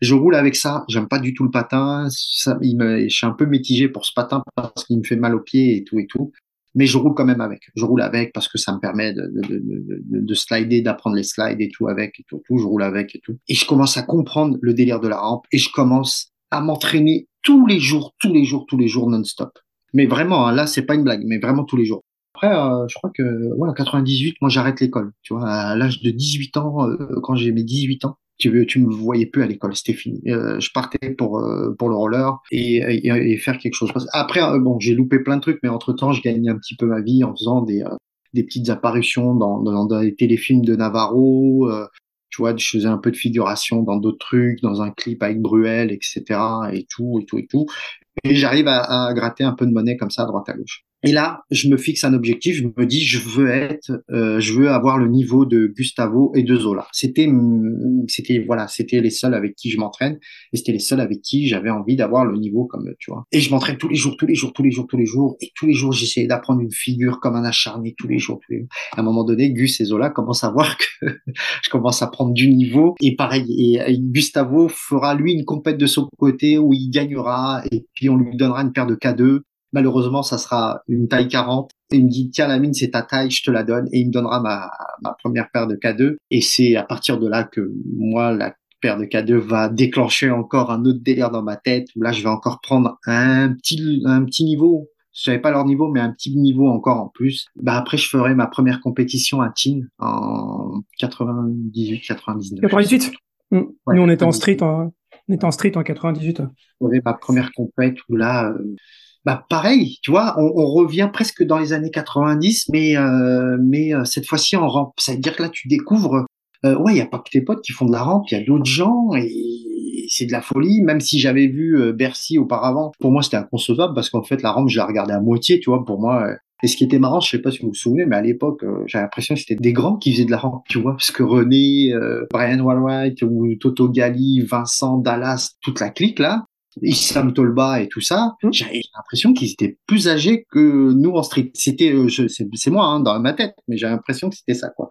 Je roule avec ça. J'aime pas du tout le patin. Ça, il me, je suis un peu mitigé pour ce patin parce qu'il me fait mal aux pieds et tout et tout mais je roule quand même avec. Je roule avec parce que ça me permet de, de, de, de slider, d'apprendre les slides et tout avec et tout, tout. Je roule avec et tout. Et je commence à comprendre le délire de la rampe et je commence à m'entraîner tous les jours, tous les jours, tous les jours non-stop. Mais vraiment, hein, là, c'est pas une blague, mais vraiment tous les jours. Après, euh, je crois que, en 98, moi, j'arrête l'école. Tu vois, à l'âge de 18 ans, euh, quand j'ai mes 18 ans, tu tu me voyais plus à l'école, c'était fini. Euh, je partais pour euh, pour le roller et, et, faire quelque chose. Après, euh, bon, j'ai loupé plein de trucs, mais entre temps, je gagnais un petit peu ma vie en faisant des des petites apparitions dans, dans, dans les téléfilms de Navarro. tu vois, je faisais un peu de figuration dans d'autres trucs, dans un clip avec Bruel, etc. et tout, et tout, et tout. Et j'arrive à, à gratter un peu de monnaie comme ça à droite à gauche. Et là, je me fixe un objectif, je me dis, je veux être, euh, je veux avoir le niveau de Gustavo et de Zola. C'était, c'était, voilà, c'était les seuls avec qui je m'entraîne et c'était les seuls avec qui j'avais envie d'avoir le niveau comme, tu vois. Et je m'entraîne tous les jours, tous les jours, tous les jours, tous les jours, et tous les jours, j'essayais d'apprendre une figure comme un acharné tous les jours, tous les jours. À un moment donné, Gus et Zola commencent à voir que *laughs* je commence à prendre du niveau et pareil, et, Gustavo fera lui une compète de son côté où il gagnera et puis on lui donnera une paire de K2 Malheureusement, ça sera une taille 40. Et il me dit, tiens, la mine, c'est ta taille, je te la donne. Et il me donnera ma, ma première paire de K2. Et c'est à partir de là que moi, la paire de K2 va déclencher encore un autre délire dans ma tête où là, je vais encore prendre un petit, un petit niveau j'avais pas leur niveau, mais un petit niveau encore en plus. Bah après, je ferai ma première compétition à Teen en 98, 99. 98. Nous, on était en street, en, on était en street en 98. J'aurai ma première compète où là, euh, bah pareil, tu vois, on, revient presque dans les années 90, mais euh, mais euh, cette fois-ci en rampe. Ça veut dire que là, tu découvres, euh, ouais, il y a pas que tes potes qui font de la rampe, il y a d'autres gens et c'est de la folie. Même si j'avais vu euh, Bercy auparavant, pour moi c'était inconcevable parce qu'en fait la rampe, je la regardais à moitié, tu vois. Pour moi, et ce qui était marrant, je sais pas si vous vous souvenez, mais à l'époque, euh, j'avais l'impression que c'était des grands qui faisaient de la rampe, tu vois, parce que René, Brian Walwright ou Toto Gali, Vincent, Dallas, toute la clique là, Issam Tolba et tout ça, mmh. j'avais l'impression qu'ils étaient plus âgés que nous en street. C'était, euh, c'est moi hein, dans ma tête, mais j'ai l'impression que c'était ça quoi.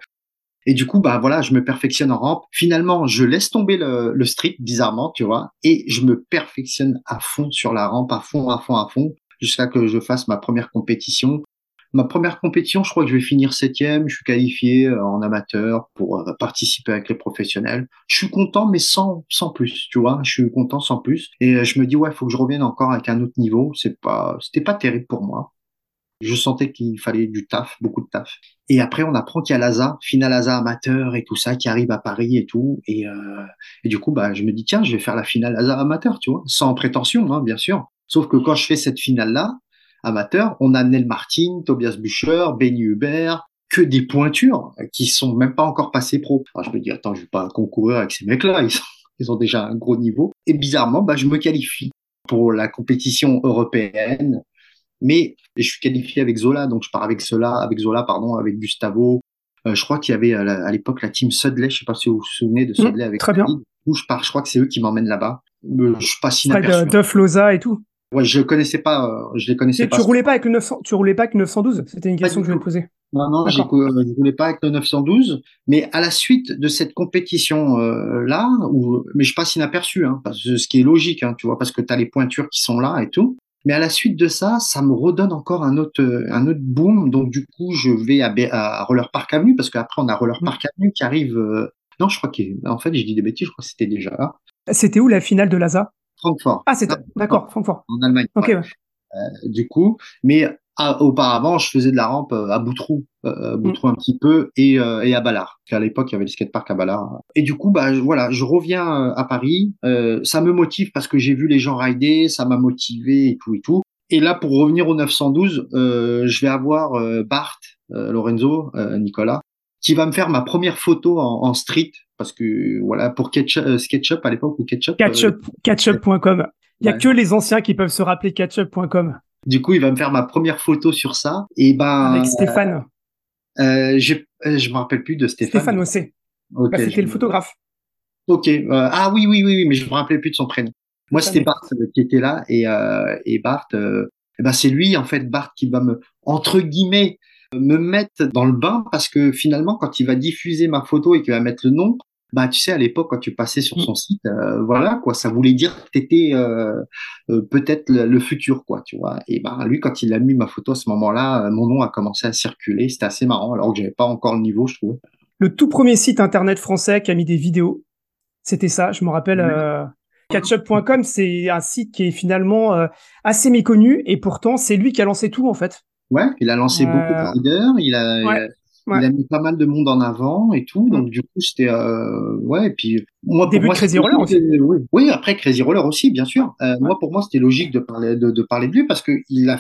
Et du coup, bah voilà, je me perfectionne en rampe. Finalement, je laisse tomber le, le street bizarrement, tu vois, et je me perfectionne à fond sur la rampe, à fond, à fond, à fond, jusqu'à que je fasse ma première compétition Ma première compétition, je crois que je vais finir septième. Je suis qualifié euh, en amateur pour euh, participer avec les professionnels. Je suis content, mais sans sans plus, tu vois. Je suis content sans plus. Et euh, je me dis ouais, faut que je revienne encore avec un autre niveau. C'est pas, c'était pas terrible pour moi. Je sentais qu'il fallait du taf, beaucoup de taf. Et après, on apprend qu'il y a l'ASA, finale ASA amateur et tout ça, qui arrive à Paris et tout. Et, et du coup, bah, je me dis, tiens, je vais faire la finale ASA amateur, tu vois, sans prétention, hein, bien sûr. Sauf que quand je fais cette finale-là, amateurs. On a Nel Martin, Tobias Bucher, Benny Hubert, que des pointures qui sont même pas encore passées pro. Alors je me dis attends, je vais pas concourir avec ces mecs-là, *laughs* ils, ont déjà un gros niveau. Et bizarrement, bah je me qualifie pour la compétition européenne, mais je suis qualifié avec Zola, donc je pars avec Zola, avec Zola pardon, avec Gustavo. Euh, je crois qu'il y avait à l'époque la team Sudley, je sais pas si vous vous souvenez de mmh, Sudley avec très bien. Où je pars, je crois que c'est eux qui m'emmènent là-bas. Euh, je passe inaperçu. Duff Loza et tout. Ouais, je connaissais pas, euh, je les connaissais pas. Tu roulais pas avec le 900, tu roulais pas avec le 912 C'était une question que je voulais poser. Non, non, je roulais pas avec le 912. Mais à la suite de cette compétition euh, là, où, mais je passe inaperçu, hein, parce que ce qui est logique, hein, tu vois, parce que tu as les pointures qui sont là et tout. Mais à la suite de ça, ça me redonne encore un autre, un autre boom. Donc du coup, je vais à, à Roller Park Avenue parce qu'après on a Roller mmh. Park Avenue qui arrive. Euh, non, je crois qu'en fait, j'ai dit des bêtises. Je crois que c'était déjà là. C'était où la finale de l'ASA Francfort. Ah, c'est d'accord, Francfort. En Allemagne. Ok. Euh, du coup, mais auparavant, je faisais de la rampe euh, à Boutroux, euh, Boutroux un petit peu, et, euh, et à Ballard. À l'époque, il y avait le skatepark à Ballard. Et du coup, bah voilà, je reviens à Paris. ça me motive parce que j'ai vu les gens rider, ça m'a motivé et tout et tout. Et là, pour revenir au 912, je vais avoir Bart, Lorenzo, Nicolas, qui va me faire ma première photo en, en street parce que voilà pour Ketchup, euh, SketchUp à l'époque ou Ketchup. Ketchup, euh, Ketchup.com. Il y a que les anciens qui peuvent se rappeler Ketchup.com. Du coup, il va me faire ma première photo sur ça et ben avec Stéphane. Euh, je je me rappelle plus de Stéphane. Stéphane Ossé. bah, c'était le photographe. Ok. ah oui, oui, oui, oui, mais je me rappelais plus de son prénom. Moi, c'était Bart qui était là et et Bart. Ben c'est lui en fait Bart qui va me entre guillemets me mettre dans le bain parce que finalement, quand il va diffuser ma photo et qu'il va mettre le nom, bah tu sais à l'époque quand tu passais sur mm. son site euh, voilà quoi ça voulait dire que t'étais euh, euh, peut-être le, futur quoi tu vois. Et bah lui quand il a mis ma photo à ce moment-là mon nom a commencé à circuler. C'était assez marrant alors que j'avais pas encore le niveau je trouvais. Le tout premier site internet français qui a mis des vidéos c'était ça je me rappelle catchup.com c'est un site qui est finalement assez méconnu et pourtant c'est lui qui a lancé tout en fait Ouais, il a lancé beaucoup de riders, il a, il a mis pas mal de monde en avant et tout. Donc, mm. du coup, c'était, euh, ouais, et puis, moi, Début pour moi, Crazy Roller aussi. Oui. oui, après Crazy Roller aussi, bien sûr. Euh, Moi, pour moi, c'était logique de parler, de, de, parler de lui parce que il a,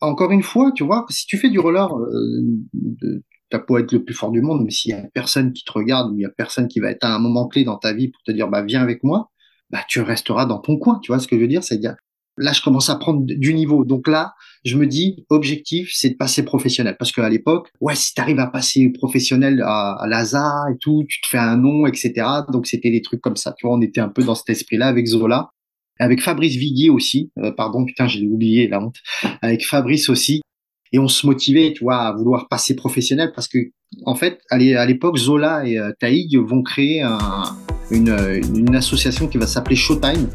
encore une fois, tu vois, si tu fais du roller, euh, t'as beau être le plus fort du monde, mais s'il y a personne qui te regarde ou il y a personne qui va être à un moment clé dans ta vie pour te dire, bah, viens avec moi, bah, tu resteras dans ton coin. Tu vois ce que je veux dire? C'est-à-dire, Là, je commence à prendre du niveau. Donc là, je me dis, objectif, c'est de passer professionnel. Parce qu'à l'époque, ouais, si tu arrives à passer professionnel à, à et tout, tu te fais un nom, etc. Donc c'était des trucs comme ça. Tu vois, on était un peu dans cet esprit-là avec Zola. Avec Fabrice Viguier aussi. Euh, pardon, putain, j'ai oublié la honte. Avec Fabrice aussi. Et on se motivait, tu vois, à vouloir passer professionnel parce que, en fait, à l'époque, Zola et euh, Taïg vont créer un, une, une association qui va s'appeler Showtime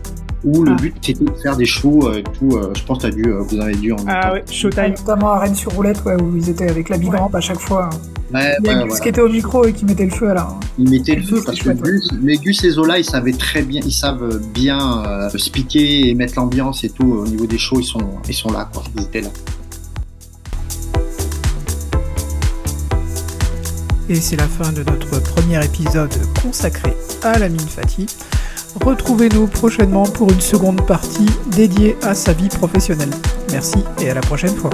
où le ah. but c'était de faire des shows et tout. je pense que as dû, vous en avez dû en Ah ouais, Showtime. Notamment à Rennes sur roulette, ouais, où ils étaient avec la big ramp à chaque fois. Ouais, il y a Gus qui était au micro et qui mettait le feu là. Il mettait le feu parce que Gus, mais Gus et Zola, ils savaient très bien, ils savent bien euh, speaker et mettre l'ambiance et tout au niveau des shows. Ils sont, ils sont là, quoi. Ils étaient là. Et c'est la fin de notre premier épisode consacré à la mine Fatih. Retrouvez-nous prochainement pour une seconde partie dédiée à sa vie professionnelle. Merci et à la prochaine fois.